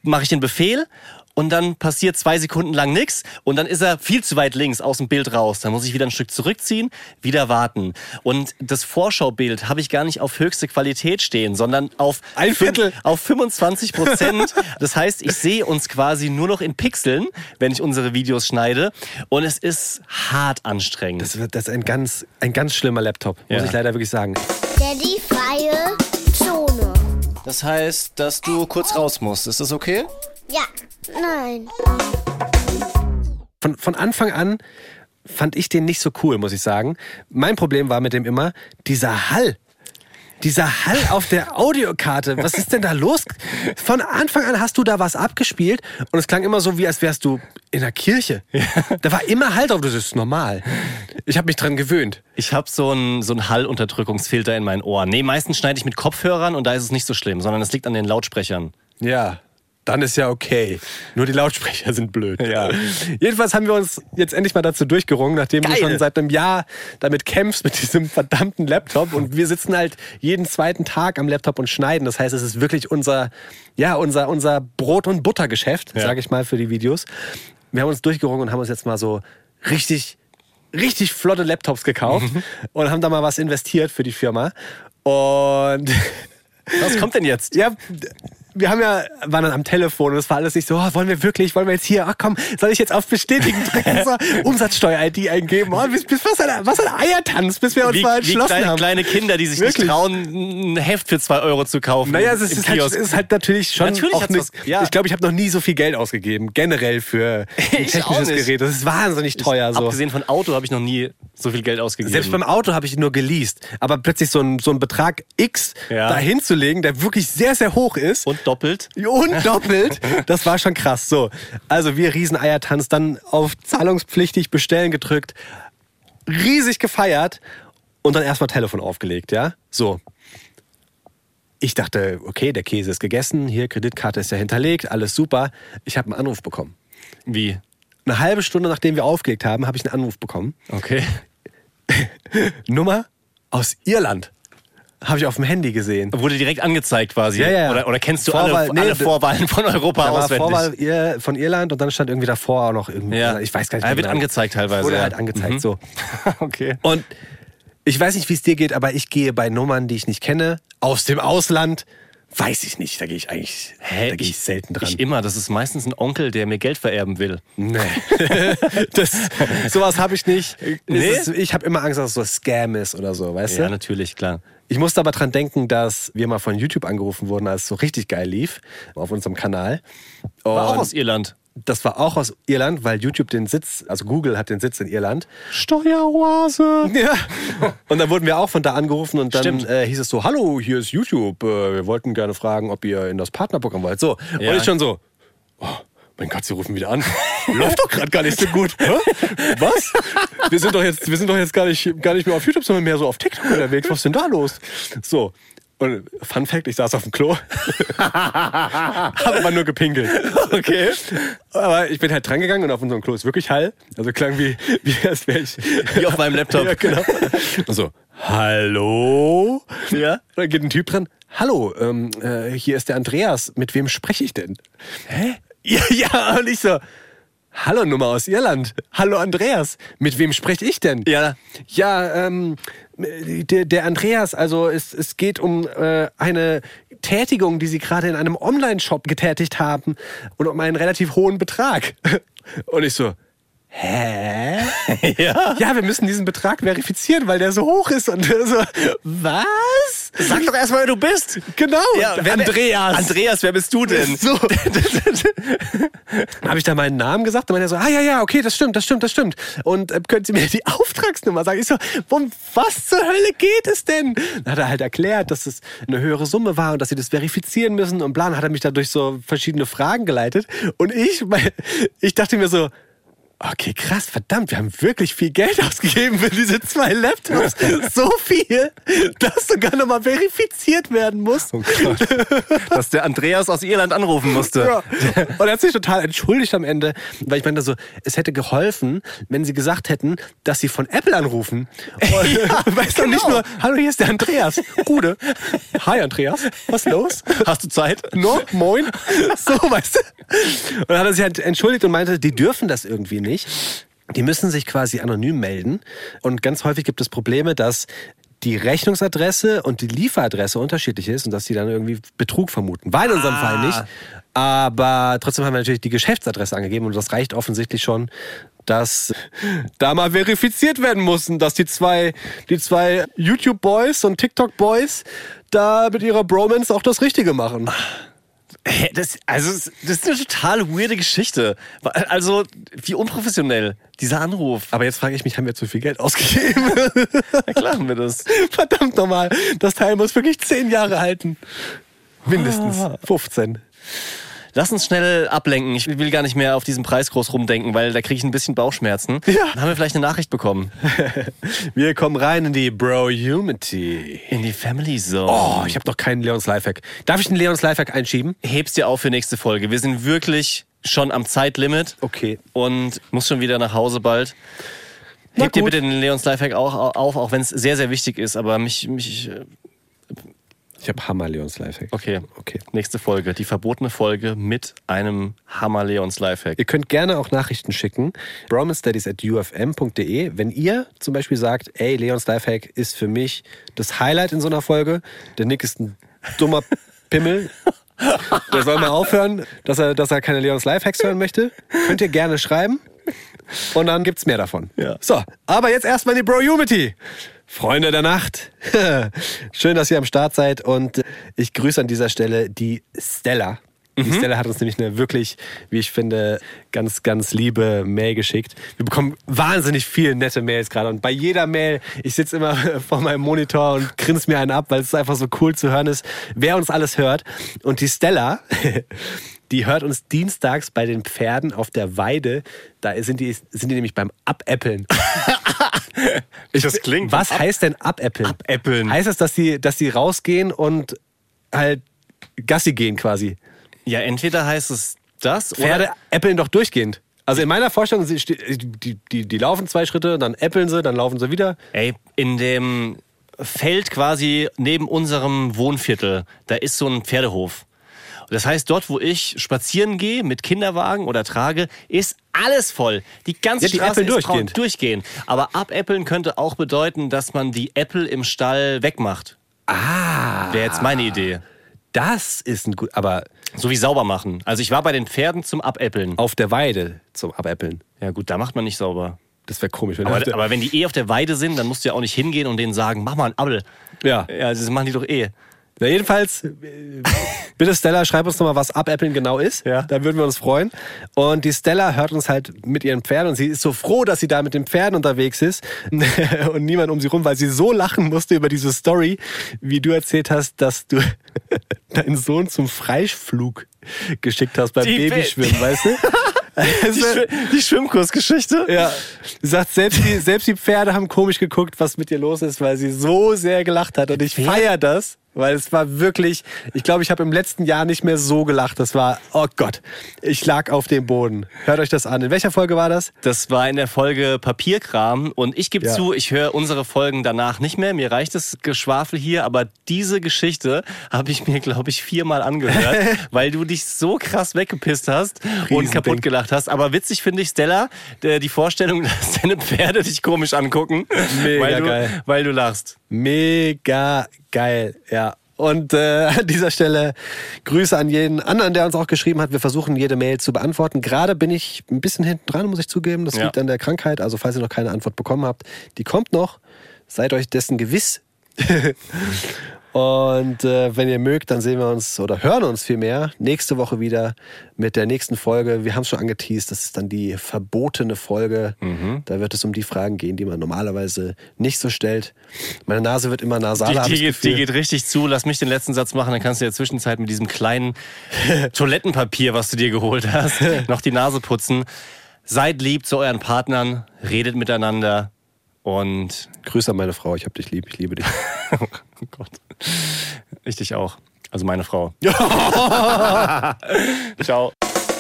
mache ich den Befehl und dann passiert zwei Sekunden lang nichts und dann ist er viel zu weit links aus dem Bild raus. Dann muss ich wieder ein Stück zurückziehen, wieder warten. Und das Vorschaubild habe ich gar nicht auf höchste Qualität stehen, sondern auf, Ein Viertel. auf 25 Prozent. (laughs) Das heißt, ich sehe uns quasi nur noch in Pixeln, wenn ich unsere Videos schneide. Und es ist hart anstrengend. Das, wird- das ist ein ganz, ein ganz schlimmer Laptop, muss Ja. ich leider wirklich sagen. Daddy freie. Das heißt, dass du kurz raus musst. Ist das okay? Ja, nein. Von, von Anfang an fand ich den nicht so cool, muss ich sagen. Mein Problem war mit dem immer dieser Hall. Dieser Hall auf der Audiokarte. Was ist denn da los? Von Anfang an hast du da was abgespielt und es klang immer so, wie als wärst du in der Kirche. Da war immer Hall drauf. Das ist normal. Ich habe mich dran gewöhnt. Ich habe so einen so einen Hallunterdrückungsfilter in meinen Ohren. Nee, meistens schneide ich mit Kopfhörern und da ist es nicht so schlimm, sondern es liegt an den Lautsprechern. Ja, dann ist ja okay. Nur die Lautsprecher sind blöd. Ja. Jedenfalls haben wir uns jetzt endlich mal dazu durchgerungen, nachdem Geil. du schon seit einem Jahr damit kämpfst mit diesem verdammten Laptop und wir sitzen halt jeden zweiten Tag am Laptop und schneiden. Das heißt, es ist wirklich unser, ja, unser, unser Brot- und Buttergeschäft, Ja. sage ich mal, für die Videos. Wir haben uns durchgerungen und haben uns jetzt mal so richtig, richtig flotte Laptops gekauft und haben da mal was investiert für die Firma. Und Was kommt denn jetzt? ja, wir haben ja, waren dann am Telefon und es war alles nicht so, oh, wollen wir wirklich, wollen wir jetzt hier, ach komm, soll ich jetzt auf Bestätigen drücken, so, Umsatzsteuer-ID eingeben, oh, bis, bis was, ein, was ein Eiertanz, bis wir uns Wie, mal wie entschlossen kleine, haben. kleine Kinder, die sich nicht Wirklich. trauen, ein Heft für zwei Euro zu kaufen. Naja, es ist, halt, ist halt natürlich schon Natürlich auch was- ja. Ich glaube, ich habe noch nie so viel Geld ausgegeben, generell für (laughs) ein technisches nicht. Gerät. Das ist wahnsinnig teuer. So. Abgesehen von Auto habe ich noch nie so viel Geld ausgegeben. Selbst beim Auto habe ich nur geleast. Aber plötzlich so ein, so ein Betrag X Ja. dahin zu legen, der wirklich sehr, sehr hoch ist. und doppelt. Und doppelt. Das war schon krass. So, also wir Rieseneiertanz, dann auf zahlungspflichtig bestellen gedrückt, riesig gefeiert und dann erstmal Telefon aufgelegt, ja? So. Ich dachte, okay, der Käse ist gegessen, hier Kreditkarte ist ja hinterlegt, alles super. Ich habe einen Anruf bekommen. Wie? Eine halbe Stunde nachdem wir aufgelegt haben, habe ich einen Anruf bekommen. Okay. (laughs) Nummer aus Irland. Habe ich auf dem Handy gesehen. Wurde direkt angezeigt quasi. Ja, ja, ja. Oder, oder kennst du Vorwahl- alle, nee, alle Vorwahlen von Europa Da war auswendig? Vorwahl Ir- von Irland und dann stand irgendwie davor auch noch irgendwie. Ja. Ich weiß gar nicht. Er wird genau. angezeigt teilweise, Wurde ja. halt angezeigt, Mhm. so. (laughs) okay. Und ich weiß nicht, wie es dir geht, aber ich gehe bei Nummern, die ich nicht kenne, aus dem Ausland, weiß ich nicht. Da gehe ich eigentlich, da gehe ich selten dran. Ich immer. Das ist meistens ein Onkel, der mir Geld vererben will. nee. (laughs) das, sowas habe ich nicht. Nee? Ist, ich habe immer Angst, dass es so Scam ist oder so, weißt Ja, du? natürlich, klar. Ich musste aber dran denken, dass wir mal von YouTube angerufen wurden, als es so richtig geil lief auf unserem Kanal. War auch Und aus Irland. das war auch aus Irland, weil YouTube den Sitz, also Google hat den Sitz in Irland. Steueroase. (laughs) Ja. Und dann wurden wir auch von da angerufen und dann äh, hieß es so, hallo, hier ist YouTube. Äh, wir wollten gerne fragen, ob ihr in das Partnerprogramm wollt. So. Ja. Und ich schon so, mein Gott, sie rufen wieder an. Läuft doch gerade gar nicht so gut. Hä? Was? Wir sind doch jetzt, wir sind doch jetzt gar nicht, gar nicht mehr auf YouTube, sondern mehr so auf TikTok unterwegs. Was ist denn da los? So. Und Fun Fact, ich saß auf dem Klo. Hab aber nur gepinkelt. Okay. Aber ich bin halt dran gegangen und auf unserem Klo ist wirklich Hall. Also klang wie, wie als wäre ich. Wie auf meinem Laptop. Ja, genau. Und so, hallo? Ja. Dann geht ein Typ dran. Hallo, ähm, äh, hier ist der Andreas. Mit wem spreche ich denn? Hä? Ja, ja, und ich so, hallo, Nummer aus Irland. Hallo, Andreas. Mit wem spreche ich denn? Ja. Ja, ähm, der, der Andreas, also es, es geht um äh, eine Tätigung, die Sie gerade in einem Online-Shop getätigt haben und um einen relativ hohen Betrag. (laughs) Und ich so, hä? (laughs) Ja. Ja, wir müssen diesen Betrag verifizieren, weil der so hoch ist. Und so, was? Sag doch erstmal, wer du bist. Genau, Ja, wer- Andreas. Andreas, wer bist du denn? So. (laughs) Habe ich da meinen Namen gesagt? Und meinte er so, ah ja, ja, okay, das stimmt, das stimmt, das stimmt. Und äh, können Sie mir die (laughs) Auftragsnummer sagen? Ich so, um was zur Hölle geht es denn? Dann hat er halt erklärt, dass es eine höhere Summe war und dass sie das verifizieren müssen und bla. Dann hat er mich da durch so verschiedene Fragen geleitet. Und ich, ich dachte mir so, Okay, krass, verdammt, wir haben wirklich viel Geld (laughs) ausgegeben für diese zwei Laptops. So viel, dass sogar nochmal verifiziert werden muss. Dass der Andreas aus Irland anrufen musste. Ja. Und er hat sich total entschuldigt am Ende, weil ich meinte so, es hätte geholfen, wenn sie gesagt hätten, dass sie von Apple anrufen. Und, (laughs) (laughs) weißt du, nicht genau. nur, hallo, hier ist der Andreas. Gude. Hi, Andreas. Was ist los? Hast du Zeit? No, moin. So, weißt du? Und dann hat er sich halt entschuldigt und meinte, die dürfen das irgendwie nicht. Die müssen sich quasi anonym melden. Und ganz häufig gibt es Probleme, dass die Rechnungsadresse und die Lieferadresse unterschiedlich ist und dass sie dann irgendwie Betrug vermuten. War in unserem Ah. Fall nicht. Aber trotzdem haben wir natürlich die Geschäftsadresse angegeben und das reicht offensichtlich schon, dass da mal verifiziert werden mussten, dass die zwei, die zwei YouTube-Boys und TikTok-Boys da mit ihrer Bromance auch das Richtige machen. Hä, Das, also, das ist eine total weirde Geschichte. Also, wie unprofessionell, dieser Anruf. Aber jetzt frage ich mich, haben wir zu viel Geld ausgegeben? (laughs) Na klar haben wir das. Verdammt nochmal, das Teil muss wirklich zehn Jahre halten. Mindestens 15. Lass uns schnell ablenken. Ich will gar nicht mehr auf diesen Preis groß rumdenken, weil da kriege ich ein bisschen Bauchschmerzen. Ja. Dann haben wir vielleicht eine Nachricht bekommen. (laughs) Wir kommen rein in die Bro-Humity. In die Family Zone. Oh, ich habe noch keinen Leons Lifehack. Darf ich einen Leons Lifehack einschieben? Heb's dir auf für nächste Folge. Wir sind wirklich schon am Zeitlimit. Okay. Und muss schon wieder nach Hause bald. Na Heb dir bitte den Leons Lifehack auch auf, auch wenn es sehr, sehr wichtig ist. Aber mich, mich, Ich habe Hammer Leons Lifehack. okay. Okay. Nächste Folge, die verbotene Folge mit einem Hammer Leons Lifehack. Ihr könnt gerne auch Nachrichten schicken. bromanstudies at ufm.de. Wenn ihr zum Beispiel sagt, ey, Leons Lifehack ist für mich das Highlight in so einer Folge. Der Nick ist ein dummer (laughs) Pimmel. Der soll mal aufhören, dass er, dass er keine Leons Lifehacks hören möchte. Könnt ihr gerne schreiben. Und dann gibt's mehr davon. Ja. So, aber jetzt erstmal die Bro-Humity. Freunde der Nacht. (laughs) Schön, dass ihr am Start seid und ich grüße an dieser Stelle die Stella. Die Stella hat uns nämlich eine wirklich, wie ich finde, ganz, ganz liebe Mail geschickt. Wir bekommen wahnsinnig viele nette Mails gerade. Und bei jeder Mail, ich sitze immer (laughs) vor meinem Monitor und grinse mir einen ab, weil es einfach so cool zu hören ist, wer uns alles hört. Und die Stella, (laughs) die hört uns dienstags bei den Pferden auf der Weide. Da sind die, sind die nämlich beim Abäppeln. (laughs) Das klingt. Was heißt denn abäppeln? Abäppeln. Heißt das, dass die, dass die rausgehen und halt Gassi gehen quasi? Ja, entweder heißt es das Pferde oder. äppeln doch durchgehend. Also in meiner Vorstellung, sie ste- die, die, die laufen zwei Schritte, dann äppeln sie, dann laufen sie wieder. Ey, in dem Feld quasi neben unserem Wohnviertel, da ist so ein Pferdehof. Das heißt, dort, wo ich spazieren gehe mit Kinderwagen oder trage, ist alles voll. Die ganze Ja, die Straße ist braun- durchgehend. durchgehen. Aber abäppeln könnte auch bedeuten, dass man die Äpfel im Stall wegmacht. Ah. Wäre jetzt meine Idee. Das ist ein gut, aber So wie sauber machen. Also ich war bei den Pferden zum Abäppeln. auf der Weide zum Abäppeln. Ja gut, da macht man nicht sauber. Das wäre komisch. Wenn Aber, der- aber wenn die eh auf der Weide sind, dann musst du ja auch nicht hingehen und denen sagen, mach mal einen Appel. ja. Ja, das machen die doch eh. Ja, jedenfalls, bitte Stella, schreib uns nochmal, was Abäppeln genau ist. Ja. Da würden wir uns freuen. Und die Stella hört uns halt mit ihren Pferden und sie ist so froh, dass sie da mit den Pferden unterwegs ist (laughs) und niemand um sie rum, weil sie so lachen musste über diese Story, wie du erzählt hast, dass du (laughs) deinen Sohn zum Freischflug geschickt hast beim Die Be- Babyschwimmen, weißt du? (laughs) Die, Also, Schw die Schwimmkursgeschichte? ja, sie sagt, selbst die, selbst die Pferde haben komisch geguckt, was mit ihr los ist, weil sie so sehr gelacht hat. Und ich feier das, weil es war wirklich, ich glaube, ich habe im letzten Jahr nicht mehr so gelacht. Das war, oh Gott, ich lag auf dem Boden. Hört euch das an. In welcher Folge war das? Das war in der Folge Papierkram und ich gebe Ja. zu, ich höre unsere Folgen danach nicht mehr. Mir reicht das Geschwafel hier, aber diese Geschichte habe ich mir, glaube ich, viermal angehört, (laughs) weil du dich so krass weggepisst hast und kaputt gelacht hast. Aber witzig finde ich, Stella, die Vorstellung, (laughs) dass deine Pferde dich komisch angucken, Mega weil, du, geil. weil du lachst. Mega geil, ja. Und äh, (laughs) an dieser Stelle Grüße an jeden anderen, der uns auch geschrieben hat. Wir versuchen jede Mail zu beantworten. Gerade bin ich ein bisschen hinten dran, muss ich zugeben. Das Ja. liegt an der Krankheit. Also falls ihr noch keine Antwort bekommen habt, die kommt noch. Seid euch dessen gewiss. (laughs) Und äh, wenn ihr mögt, dann sehen wir uns oder hören uns vielmehr nächste Woche wieder mit der nächsten Folge. Wir haben es schon angeteased, das ist dann die verbotene Folge. Da wird es um die Fragen gehen, die man normalerweise nicht so stellt. Meine Nase wird immer Die, nasaler. die, ich geht, die geht richtig zu. Lass mich den letzten Satz machen, dann kannst du in der Zwischenzeit mit diesem kleinen (laughs) Toilettenpapier, was du dir geholt hast, (laughs) noch die Nase putzen. Seid lieb zu euren Partnern, redet miteinander und Grüße an meine Frau, ich hab dich lieb, ich liebe dich. (laughs) oh Gott, ich dich auch. Also meine Frau. (laughs) (laughs) Ciao.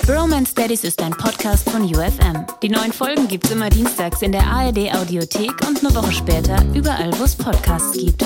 Bromance Daddies ist ein Podcast von UFM. Die neuen Folgen gibt's immer dienstags in der ARD Audiothek und eine Woche später überall, wo es Podcasts gibt.